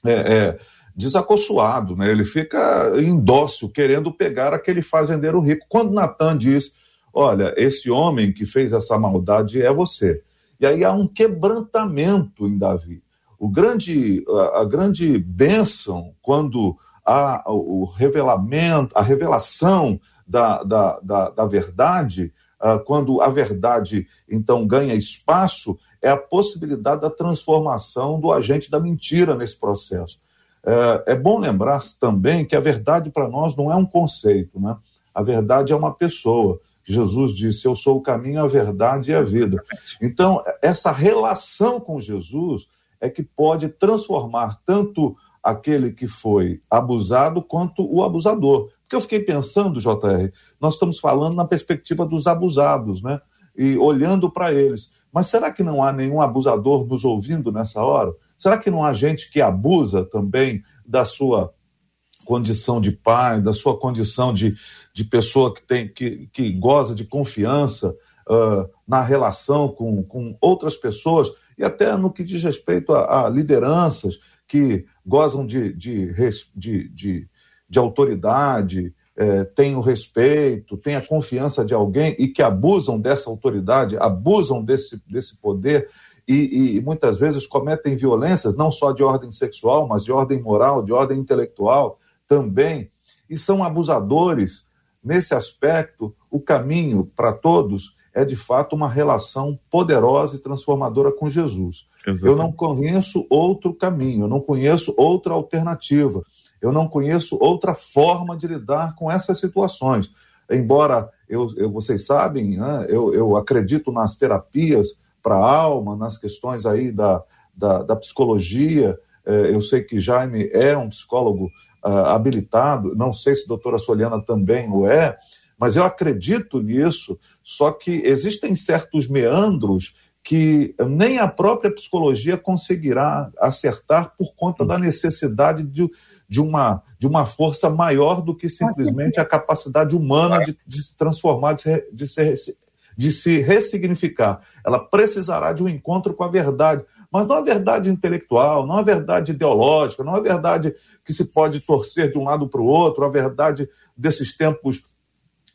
é, desacossoado, né? ele fica indócil, querendo pegar aquele fazendeiro rico. Quando Natan diz: Olha, esse homem que fez essa maldade é você. E aí há um quebrantamento em Davi. O grande, a, a grande bênção, quando há o revelamento, a revelação da, da, da, da verdade, uh, quando a verdade então ganha espaço, é a possibilidade da transformação do agente da mentira nesse processo. Uh, é bom lembrar também que a verdade para nós não é um conceito, né? A verdade é uma pessoa. Jesus disse: Eu sou o caminho, a verdade e a vida. Então, essa relação com Jesus é que pode transformar tanto aquele que foi abusado quanto o abusador. Porque eu fiquei pensando, JR, nós estamos falando na perspectiva dos abusados, né? E olhando para eles. Mas será que não há nenhum abusador nos ouvindo nessa hora? Será que não há gente que abusa também da sua condição de pai, da sua condição de, de pessoa que, tem, que, que goza de confiança uh, na relação com, com outras pessoas e até no que diz respeito a, a lideranças que gozam de, de, de, de, de autoridade, é, têm o respeito, têm a confiança de alguém e que abusam dessa autoridade, abusam desse, desse poder e, e, muitas vezes cometem violências, não só de ordem sexual, mas de ordem moral, de ordem intelectual também, e são abusadores. Nesse aspecto, o caminho para todos é de fato uma relação poderosa e transformadora com Jesus. Exatamente. Eu não conheço outro caminho, eu não conheço outra alternativa, eu não conheço outra forma de lidar com essas situações. Embora eu, eu vocês sabem, né, eu, eu acredito nas terapias para a alma, nas questões aí da, da, da psicologia. É, eu sei que Jaime é um psicólogo uh, habilitado, não sei se a doutora Soliana também o é, mas eu acredito nisso, só que existem certos meandros que nem a própria psicologia conseguirá acertar por conta da necessidade de, de, uma, de uma força maior do que simplesmente a capacidade humana de, de se transformar, de se, de, se, de se ressignificar. Ela precisará de um encontro com a verdade mas não a verdade intelectual, não a verdade ideológica, não a verdade que se pode torcer de um lado para o outro, a verdade desses tempos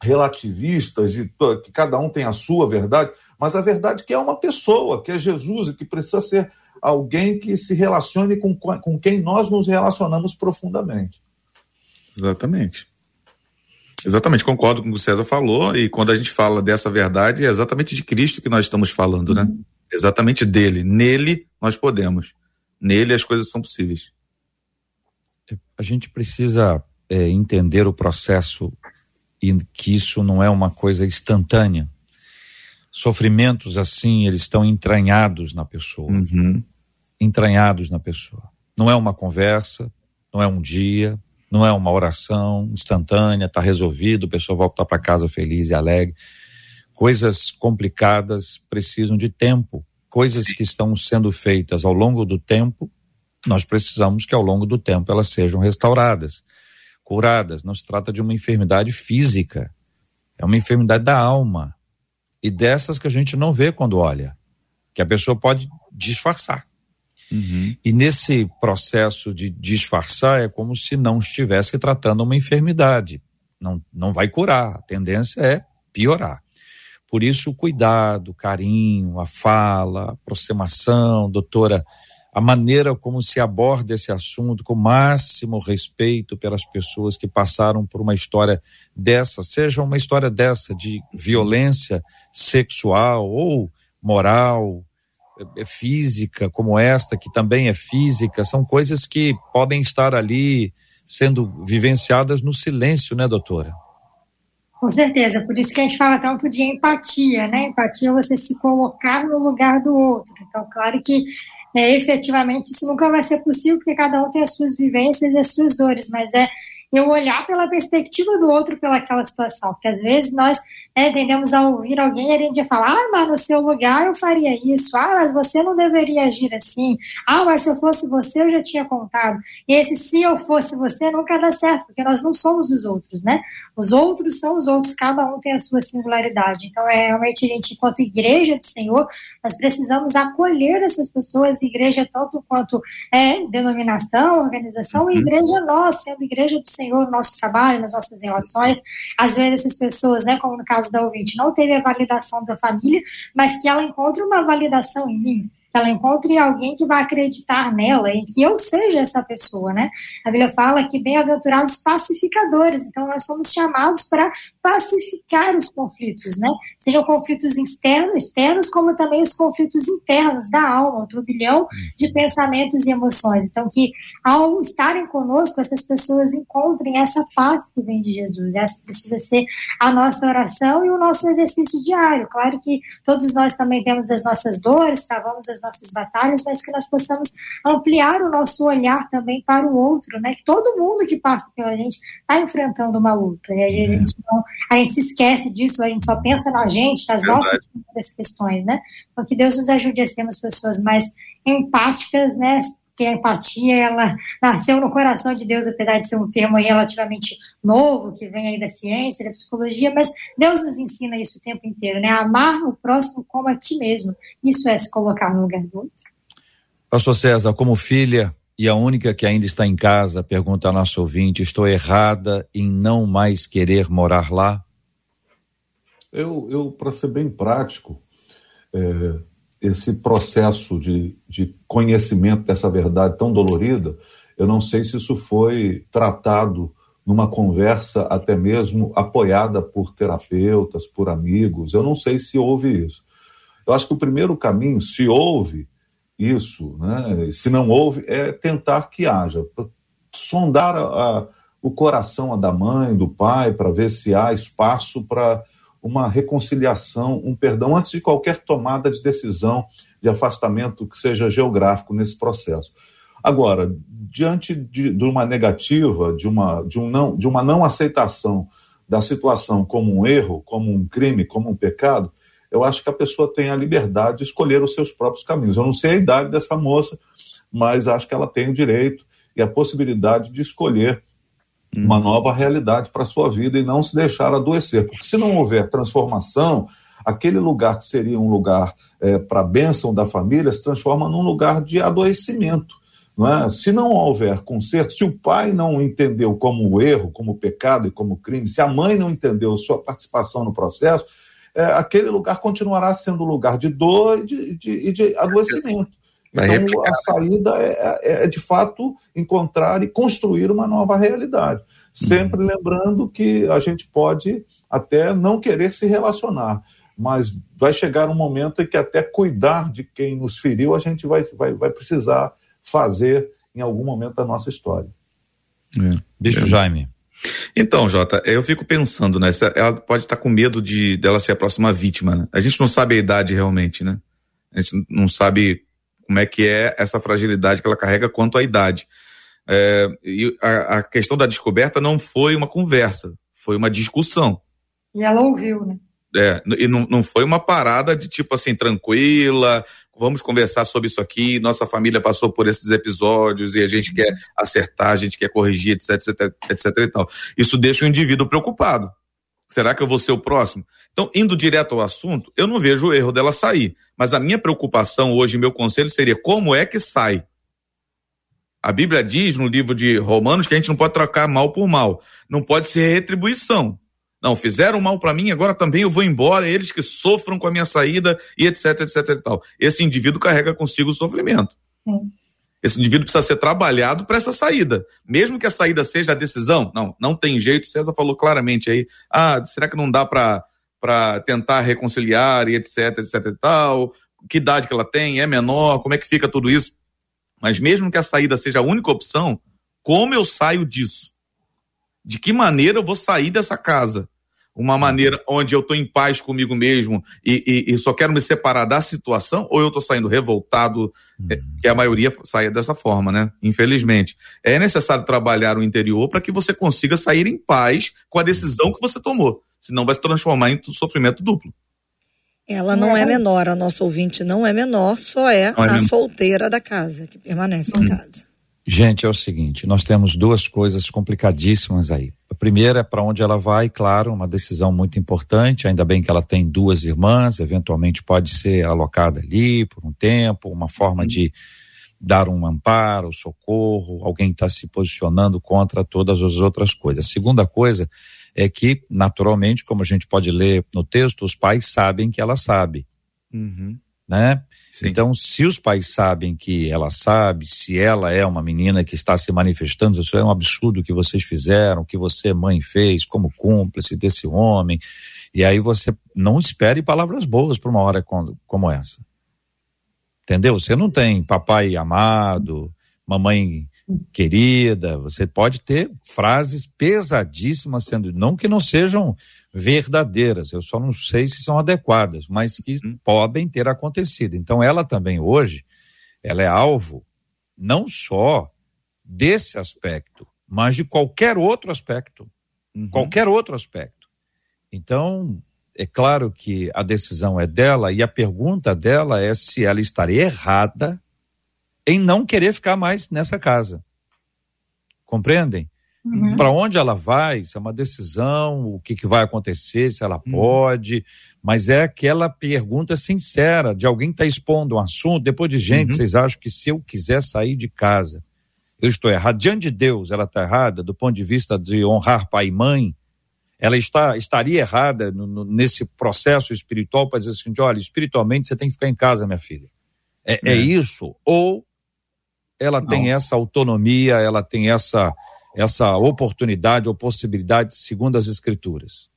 relativistas, de que cada um tem a sua verdade, mas a verdade que é uma pessoa, que é Jesus, e que precisa ser alguém que se relacione com, com quem nós nos relacionamos profundamente. Exatamente. Exatamente, concordo com o que o César falou, e quando a gente fala dessa verdade, é exatamente de Cristo que nós estamos falando, né? Uhum. Exatamente dele. Nele nós podemos. Nele as coisas são possíveis. A gente precisa é, entender o processo e que isso não é uma coisa instantânea. Sofrimentos assim, eles estão entranhados na pessoa. Uhum. Entranhados na pessoa. Não é uma conversa, não é um dia, não é uma oração instantânea, está resolvido, a pessoa volta para casa feliz e alegre coisas complicadas precisam de tempo. Coisas que estão sendo feitas ao longo do tempo, nós precisamos que ao longo do tempo elas sejam restauradas, curadas. Não se trata de uma enfermidade física, é uma enfermidade da alma. E dessas que a gente não vê quando olha, que a pessoa pode disfarçar. Uhum. E nesse processo de disfarçar é como se não estivesse tratando uma enfermidade. Não, não vai curar, a tendência é piorar. Por isso, o cuidado, o carinho, a fala, a aproximação, doutora, a maneira como se aborda esse assunto com o máximo respeito pelas pessoas que passaram por uma história dessa, seja uma história dessa de violência sexual ou moral, física, como esta, que também é física, são coisas que podem estar ali sendo vivenciadas no silêncio, né, doutora? Com certeza, por isso que a gente fala tanto de empatia, né? Empatia é você se colocar no lugar do outro. Então, claro que é, efetivamente isso nunca vai ser possível, porque cada um tem as suas vivências e as suas dores, mas é eu olhar pela perspectiva do outro pelaquela situação, porque às vezes nós né, tendemos a ouvir alguém a gente falar, ah, mas no seu lugar eu faria isso, ah, mas você não deveria agir assim, ah, mas se eu fosse você eu já tinha contado. E esse se eu fosse você nunca dá certo, porque nós não somos os outros, né? Os outros são os outros, cada um tem a sua singularidade. Então, é realmente a gente, enquanto igreja do Senhor, nós precisamos acolher essas pessoas, igreja tanto quanto é denominação, organização, e uhum. igreja nós, sendo igreja do Senhor, no nosso trabalho, nas nossas relações. Às vezes essas pessoas, né, como no caso da ouvinte, não teve a validação da família, mas que ela encontra uma validação em mim que ela encontre alguém que vai acreditar nela e que eu seja essa pessoa, né? A Bíblia fala que bem-aventurados pacificadores, então nós somos chamados para pacificar os conflitos, né? Sejam conflitos externos, externos, como também os conflitos internos da alma, o turbilhão de pensamentos e emoções. Então, que ao estarem conosco, essas pessoas encontrem essa paz que vem de Jesus. Essa precisa ser a nossa oração e o nosso exercício diário. Claro que todos nós também temos as nossas dores, travamos as nossas batalhas, mas que nós possamos ampliar o nosso olhar também para o outro, né? Que todo mundo que passa pela gente está enfrentando uma luta. E a gente, não, a gente se esquece disso, a gente só pensa na gente, nas Verdade. nossas questões, né? Então que Deus nos ajude a sermos pessoas mais empáticas, né? que a empatia ela nasceu no coração de Deus, apesar de ser um termo relativamente novo, que vem aí da ciência, da psicologia, mas Deus nos ensina isso o tempo inteiro, né? Amar o próximo como a ti mesmo. Isso é se colocar no lugar do outro. Pastor César, como filha e a única que ainda está em casa, pergunta a nosso ouvinte, estou errada em não mais querer morar lá? Eu, eu para ser bem prático, é, esse processo de, de conhecimento dessa verdade tão dolorida, eu não sei se isso foi tratado numa conversa até mesmo apoiada por terapeutas, por amigos. Eu não sei se houve isso. Eu acho que o primeiro caminho, se houve isso, né, se não houve, é tentar que haja, sondar a, a, o coração da mãe, do pai, para ver se há espaço para uma reconciliação, um perdão, antes de qualquer tomada de decisão de afastamento que seja geográfico nesse processo. Agora, diante de, de, uma negativa, de uma, de, um não, de uma não aceitação da situação como um erro, como um crime, como um pecado, eu acho que a pessoa tem a liberdade de escolher os seus próprios caminhos. Eu não sei a idade dessa moça, mas acho que ela tem o direito e a possibilidade de escolher uma nova realidade para a sua vida e não se deixar adoecer. Porque se não houver transformação, aquele lugar que seria um lugar é, para a bênção da família se transforma num lugar de adoecimento. Não é? Se não houver conserto, se o pai não entendeu como erro, como pecado e como crime, se a mãe não entendeu sua participação no processo, é, aquele lugar continuará sendo lugar de dor e de, de, de adoecimento. Então, a saída é, é, é, de fato, encontrar e construir uma nova realidade. Sempre uhum. lembrando que a gente pode até não querer se relacionar, mas vai chegar um momento em que até cuidar de quem nos feriu a gente vai, vai, vai precisar fazer em algum momento da nossa história. É. Bicho Jaime. Então, Jota, eu fico pensando, né? Ela pode estar com medo de dela ser a próxima vítima, né? A gente não sabe a idade realmente, né? A gente não sabe como é que é essa fragilidade que ela carrega quanto à idade. É, e a, a, questão da descoberta não foi uma conversa, foi uma discussão. E ela ouviu, né? É, e não, não foi uma parada de tipo assim, tranquila, vamos conversar sobre isso aqui, nossa família passou por esses episódios e a gente quer acertar, a gente quer corrigir, etc, etc, etc e tal. Isso deixa o indivíduo preocupado. Será que eu vou ser o próximo? Então, indo direto ao assunto, eu não vejo o erro dela sair. Mas a minha preocupação hoje, meu conselho seria como é que sai? A Bíblia diz no livro de Romanos que a gente não pode trocar mal por mal. Não pode ser retribuição. Não, fizeram mal para mim, agora também eu vou embora, eles que sofram com a minha saída e etc, etc e tal. Esse indivíduo carrega consigo o sofrimento. Sim. Esse indivíduo precisa ser trabalhado para essa saída. Mesmo que a saída seja a decisão, não, não tem jeito. César falou claramente aí. Ah, será que não dá para tentar reconciliar e etc, etc e tal? Que idade que ela tem? É menor? Como é que fica tudo isso? Mas mesmo que a saída seja a única opção, como eu saio disso? De que maneira eu vou sair dessa casa? Uma maneira onde eu estou em paz comigo mesmo e, e, e, só quero me separar da situação, ou eu estou saindo revoltado, é, uhum. que a maioria saia dessa forma, né? Infelizmente. É necessário trabalhar o interior para que você consiga sair em paz com a decisão que você tomou, senão vai se transformar em sofrimento duplo. Ela não é, é menor, a nossa ouvinte não é menor, só é, é a solteira da casa, que permanece em casa. Gente, é o seguinte, nós temos duas coisas complicadíssimas aí. A primeira é para onde ela vai, claro, uma decisão muito importante, ainda bem que ela tem duas irmãs, eventualmente pode ser alocada ali por um tempo, uma forma uhum. de dar um amparo, socorro, alguém está se posicionando contra todas as outras coisas. A segunda coisa é que, naturalmente, como a gente pode ler no texto, os pais sabem que ela sabe. Uhum. Né? Sim. Então, se os pais sabem que ela sabe, se ela é uma menina que está se manifestando, isso é um absurdo que vocês fizeram, que você, mãe, fez como cúmplice desse homem. E aí você não espere palavras boas para uma hora como essa. Entendeu? Você não tem papai amado, mamãe querida, você pode ter frases pesadíssimas sendo, não que não sejam verdadeiras, eu só não sei se são adequadas, mas que uhum. podem ter acontecido. Então ela também hoje, ela é alvo não só desse aspecto, mas de qualquer outro aspecto, uhum. qualquer outro aspecto. Então, é claro que a decisão é dela e a pergunta dela é se ela estaria errada em não querer ficar mais nessa casa. Compreendem? Uhum. Para onde ela vai, isso é uma decisão, o que, que vai acontecer, se ela uhum. pode, mas é aquela pergunta sincera de alguém que está expondo um assunto, depois de gente, uhum. vocês acham que se eu quiser sair de casa, eu estou errado. Diante de Deus, ela está errada, do ponto de vista de honrar pai e mãe, ela está, estaria errada no, no, nesse processo espiritual para dizer assim: olha, espiritualmente você tem que ficar em casa, minha filha. É, é. é isso? Ou ela Não. tem essa autonomia, ela tem essa, essa oportunidade ou possibilidade, segundo as escrituras.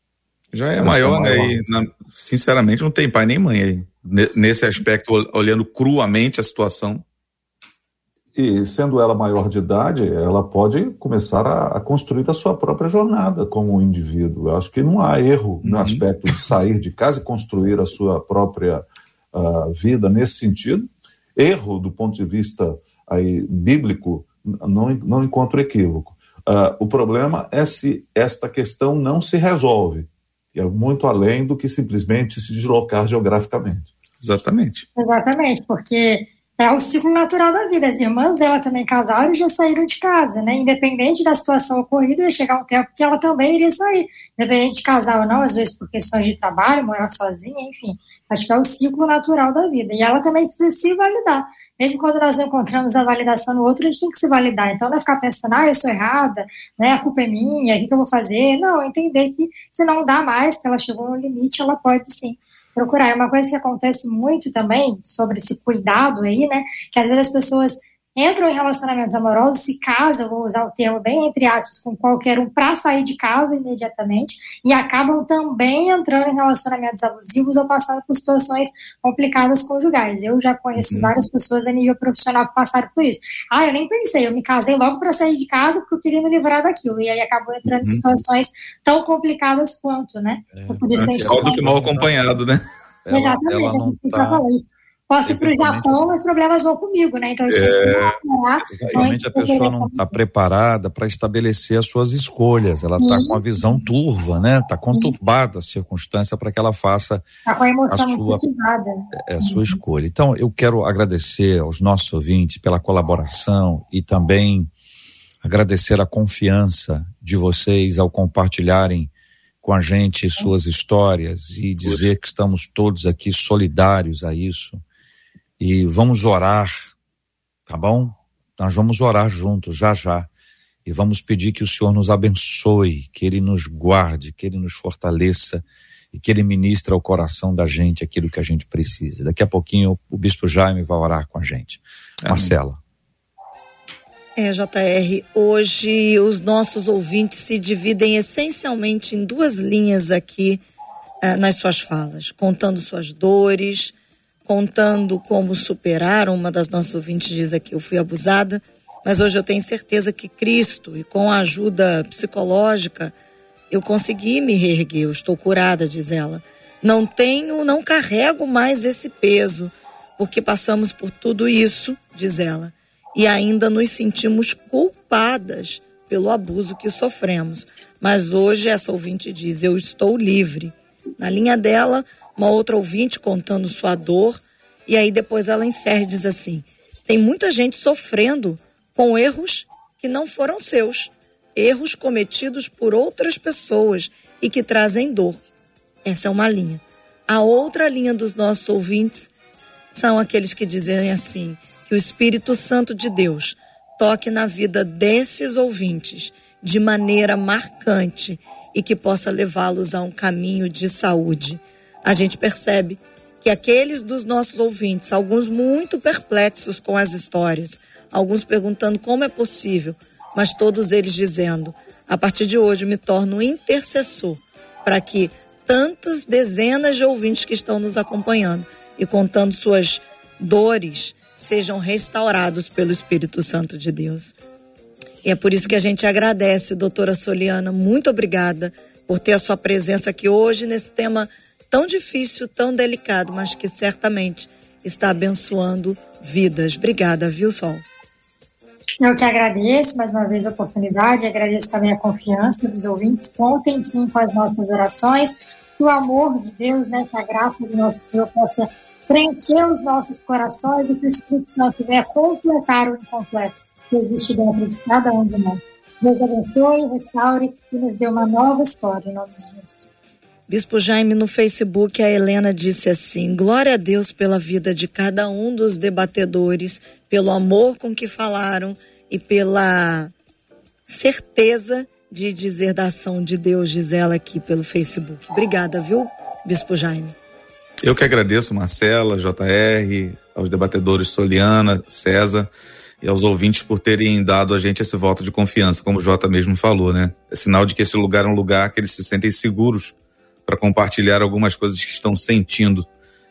Já é maior, né? E, na, sinceramente, não tem pai nem mãe aí. Nesse aspecto, olhando cruamente a situação. E sendo ela maior de idade, ela pode começar a, a construir a sua própria jornada como indivíduo. Eu acho que não há erro uhum. no aspecto de sair de casa e construir a sua própria uh, vida nesse sentido. Erro do ponto de vista aí, bíblico, não, não encontro equívoco. Uh, o problema é se esta questão não se resolve, é muito além do que simplesmente se deslocar geograficamente. Exatamente. Exatamente, porque é o ciclo natural da vida. As irmãs dela também casaram e já saíram de casa, né? Independente da situação ocorrida, ia chegar um tempo que ela também iria sair. Independente de casar ou não, às vezes por questões de trabalho, morar sozinha, enfim. Acho que é o ciclo natural da vida. E ela também precisa se validar. Mesmo quando nós não encontramos a validação no outro, a gente tem que se validar. Então, não é ficar pensando, ah, eu sou errada, né, a culpa é minha, o que, que eu vou fazer? Não, entender que se não dá mais, se ela chegou no limite, ela pode sim procurar. É uma coisa que acontece muito também sobre esse cuidado aí, né, que às vezes as pessoas entram em relacionamentos amorosos, se casam, vou usar o termo bem entre aspas, com qualquer um para sair de casa imediatamente e acabam também entrando em relacionamentos abusivos ou passando por situações complicadas conjugais. Eu já conheço uhum. várias pessoas a nível profissional que passaram por isso. Ah, eu nem pensei, eu me casei logo para sair de casa porque eu queria me livrar daquilo e aí acabou entrando uhum. em situações tão complicadas quanto, né? É. Então, por isso a gente do que mal acompanhado, né? Exatamente, ela, ela a gente tá... já falou isso. Posso ir para o Japão, mas os problemas vão comigo, né? Então, isso é... Realmente a pessoa não está preparada para estabelecer as suas escolhas. Ela está com a visão turva, né? Está conturbada a circunstância para que ela faça tá com a, emoção a sua, é, a sua escolha. Então, eu quero agradecer aos nossos ouvintes pela colaboração e também agradecer a confiança de vocês ao compartilharem com a gente suas histórias e dizer que estamos todos aqui solidários a isso e vamos orar, tá bom? Nós vamos orar juntos, já já. E vamos pedir que o Senhor nos abençoe, que Ele nos guarde, que Ele nos fortaleça e que Ele ministre ao coração da gente aquilo que a gente precisa. Daqui a pouquinho o Bispo Jaime vai orar com a gente. Amém. Marcela. É, JR, hoje os nossos ouvintes se dividem essencialmente em duas linhas aqui eh, nas suas falas, contando suas dores, contando como superar. Uma das nossas ouvintes diz aqui: eu fui abusada, mas hoje eu tenho certeza que Cristo, e com a ajuda psicológica, Eu consegui me reerguer, eu estou curada, diz ela. Não tenho, não carrego mais esse peso, porque passamos por tudo isso, diz ela, e ainda nos sentimos culpadas pelo abuso que sofremos. Mas hoje essa ouvinte diz: Eu estou livre. Na linha dela, uma outra ouvinte contando sua dor, e aí depois ela encerra e diz assim: Tem muita gente sofrendo com erros que não foram seus, erros cometidos por outras pessoas e que trazem dor. Essa é uma linha. A outra linha dos nossos ouvintes são aqueles que dizem assim: que o Espírito Santo de Deus toque na vida desses ouvintes de maneira marcante e que possa levá-los a um caminho de saúde. A gente percebe que aqueles dos nossos ouvintes, alguns muito perplexos com as histórias, alguns perguntando como é possível, mas todos eles dizendo: a partir de hoje me torno intercessor para que tantas dezenas de ouvintes que estão nos acompanhando e contando suas dores sejam restaurados pelo Espírito Santo de Deus. E é por isso que a gente agradece, doutora Soliana, muito obrigada por ter a sua presença aqui hoje nesse tema tão difícil, tão delicado, mas que certamente está abençoando vidas. Obrigada, viu, Sol? Eu que agradeço mais uma vez a oportunidade, agradeço também a confiança dos ouvintes. Contem sim com as nossas orações, que o amor de Deus, né, que a graça do nosso Senhor possa preencher os nossos corações e que o Espírito Santo venha completar o incompleto que existe dentro de cada um de nós. Deus abençoe, restaure e nos dê uma nova história em nome de Jesus. Bispo Jaime, no Facebook, a Helena disse assim: Glória a Deus pela vida de cada um dos debatedores, pelo amor com que falaram e pela certeza de dizer da ação de Deus, diz ela aqui pelo Facebook. Obrigada, viu, Bispo Jaime? Eu que agradeço, Marcela, JR, aos debatedores Soliana, César e aos ouvintes por terem dado a gente esse voto de confiança, como o Jota mesmo falou, né? É sinal de que esse lugar é um lugar que eles se sentem seguros para compartilhar algumas coisas que estão sentindo.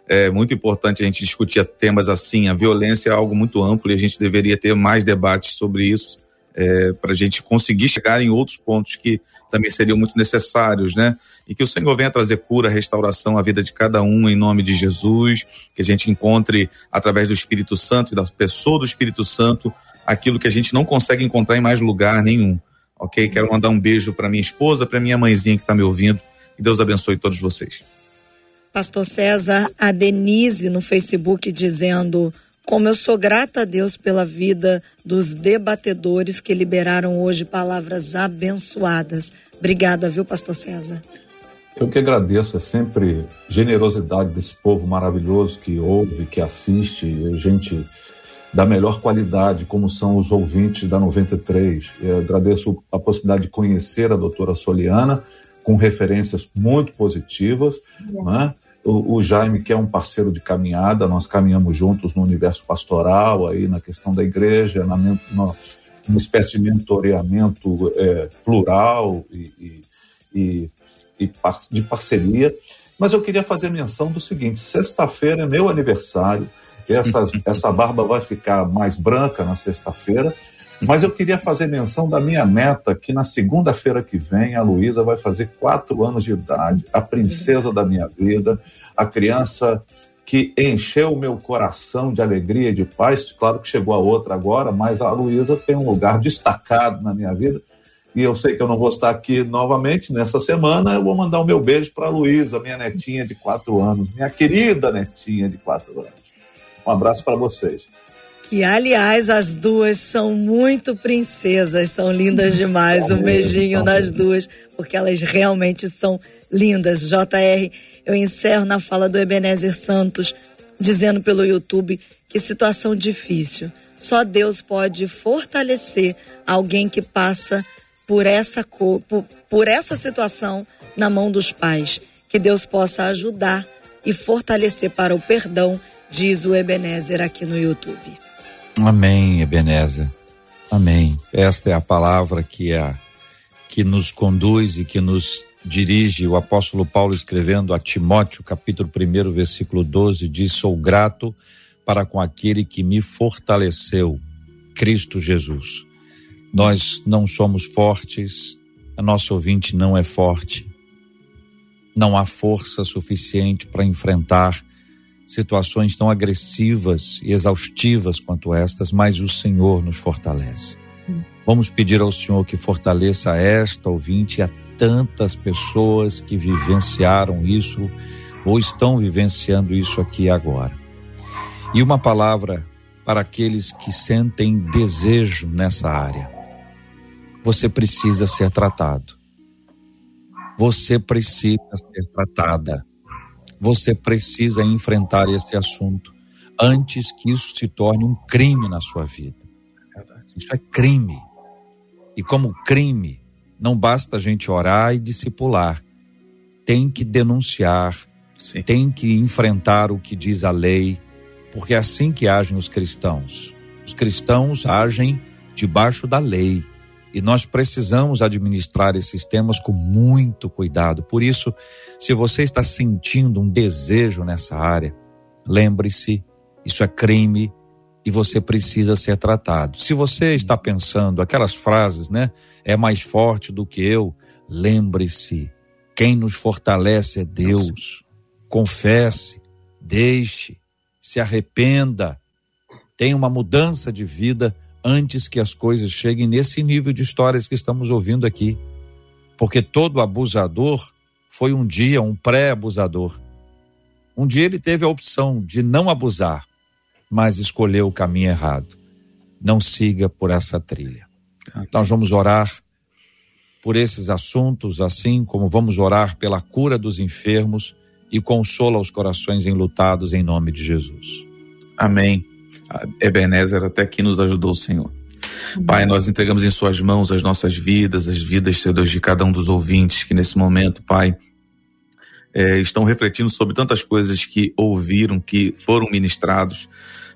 É muito importante a gente discutir temas assim. A violência é algo muito amplo e a gente deveria ter mais debates sobre isso é, para a gente conseguir chegar em outros pontos que também seriam muito necessários, né? E que o Senhor venha trazer cura, restauração à vida de cada um em nome de Jesus, que a gente encontre através do Espírito Santo e da pessoa do Espírito Santo aquilo que a gente não consegue encontrar em mais lugar nenhum. Ok? Quero mandar um beijo para minha esposa, para minha mãezinha que está me ouvindo que Deus abençoe todos vocês. Pastor César, a Denise no Facebook dizendo: Como eu sou grata a Deus pela vida dos debatedores que liberaram hoje palavras abençoadas. Obrigada, viu, Pastor César? Eu que agradeço, é sempre generosidade desse povo maravilhoso que ouve, que assiste, gente da melhor qualidade, como são os ouvintes da 93. Eu agradeço a possibilidade de conhecer a doutora Soliana, com referências muito positivas, né? O, o, Jaime, que é um parceiro de caminhada, nós caminhamos juntos no universo pastoral, aí na questão da igreja, na, na uma espécie de mentoreamento é, plural e, e, e, e par, de parceria. Mas eu queria fazer menção do seguinte: sexta-feira é meu aniversário, essa, essa barba vai ficar mais branca na sexta-feira, mas eu queria fazer menção da minha neta, que na segunda-feira que vem a Luísa vai fazer quatro anos de idade, a princesa da minha vida, a criança que encheu o meu coração de alegria e de paz. Claro que chegou a outra agora, mas a Luísa tem um lugar destacado na minha vida. E eu sei que eu não vou estar aqui novamente nessa semana. Eu vou mandar o meu beijo para a Luísa, minha netinha de quatro anos, minha querida netinha de quatro anos. Um abraço para vocês. Que, aliás, as duas são muito princesas, são lindas demais. Um beijinho nas duas, porque elas realmente são lindas. JR, eu encerro na fala do Ebenezer Santos, dizendo pelo YouTube que situação difícil. Só Deus pode fortalecer alguém que passa por essa, por, por essa situação na mão dos pais. Que Deus possa ajudar e fortalecer para o perdão, diz o Ebenezer aqui no YouTube. Amém, Ebenezer. Amém. Esta é a palavra que é que nos conduz e que nos dirige. O apóstolo Paulo escrevendo a Timóteo, capítulo 1, versículo 12, diz: "Sou grato para com aquele que me fortaleceu, Cristo Jesus." Nós não somos fortes, a nossa ouvinte não é forte, não há força suficiente para enfrentar situações tão agressivas e exaustivas quanto estas, mas o Senhor nos fortalece. Vamos pedir ao Senhor que fortaleça esta ouvinte e a tantas pessoas que vivenciaram isso ou estão vivenciando isso aqui agora. E uma palavra para aqueles que sentem desejo nessa área. Você precisa ser tratado. Você precisa ser tratada. Você precisa enfrentar esse assunto antes que isso se torne um crime na sua vida. Isso é crime. E como crime, não basta a gente orar e discipular. Tem que denunciar, Sim. tem que enfrentar o que diz a lei, porque é assim que agem os cristãos. Os cristãos agem debaixo da lei. E nós precisamos administrar esses temas com muito cuidado. Por isso, se você está sentindo um desejo nessa área, lembre-se, isso é crime e você precisa ser tratado. Se você está pensando aquelas frases, né? É mais forte do que eu, lembre-se, quem nos fortalece é Deus. Confesse, deixe, se arrependa, tenha uma mudança de vida antes que as coisas cheguem nesse nível de histórias que estamos ouvindo aqui. Porque todo abusador foi um dia um pré-abusador. Um dia ele teve a opção de não abusar, mas escolheu o caminho errado. Não siga por essa trilha. Então, nós vamos orar por esses assuntos, assim como vamos orar pela cura dos enfermos e consola os corações enlutados em nome de Jesus. Amém. Ebenezer, até aqui nos ajudou o Senhor. Pai, nós entregamos em Suas mãos as nossas vidas, as vidas, Senhor de cada um dos ouvintes que nesse momento, Pai, é, estão refletindo sobre tantas coisas que ouviram, que foram ministrados.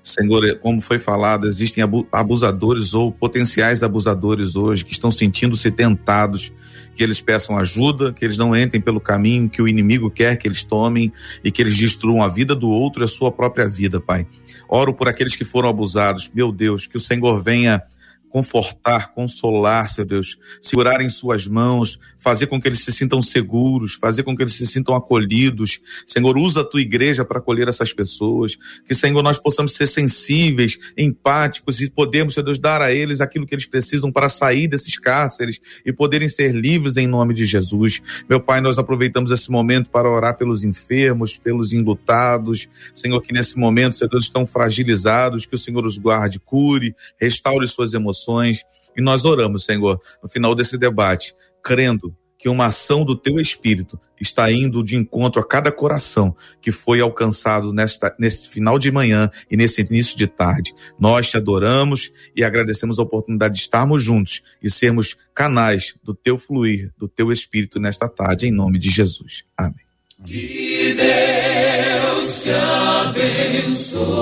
Senhor, é, como foi falado, existem abusadores ou potenciais abusadores hoje que estão sentindo-se tentados, que eles peçam ajuda, que eles não entrem pelo caminho que o inimigo quer que eles tomem e que eles destruam a vida do outro e a sua própria vida, Pai. Oro por aqueles que foram abusados. Meu Deus, que o Senhor venha confortar, consolar, seu Deus, segurar em suas mãos, fazer com que eles se sintam seguros, fazer com que eles se sintam acolhidos. Senhor, usa a tua igreja para acolher essas pessoas. Que, Senhor, nós possamos ser sensíveis, empáticos e podemos, seu Deus, dar a eles aquilo que eles precisam para sair desses cárceres e poderem ser livres em nome de Jesus. Meu Pai, nós aproveitamos esse momento para orar pelos enfermos, pelos enlutados. Senhor, que nesse momento, seu Deus, estão fragilizados, que o Senhor os guarde, cure, restaure suas emoções emoções. E nós oramos, Senhor, no final desse debate, crendo que uma ação do teu espírito está indo de encontro a cada coração que foi alcançado nesta, final de manhã e nesse início de tarde. Nós te adoramos e agradecemos a oportunidade de estarmos juntos e sermos canais do teu fluir, do teu espírito nesta tarde, em nome de Jesus. Amém. Que Deus te abençoe.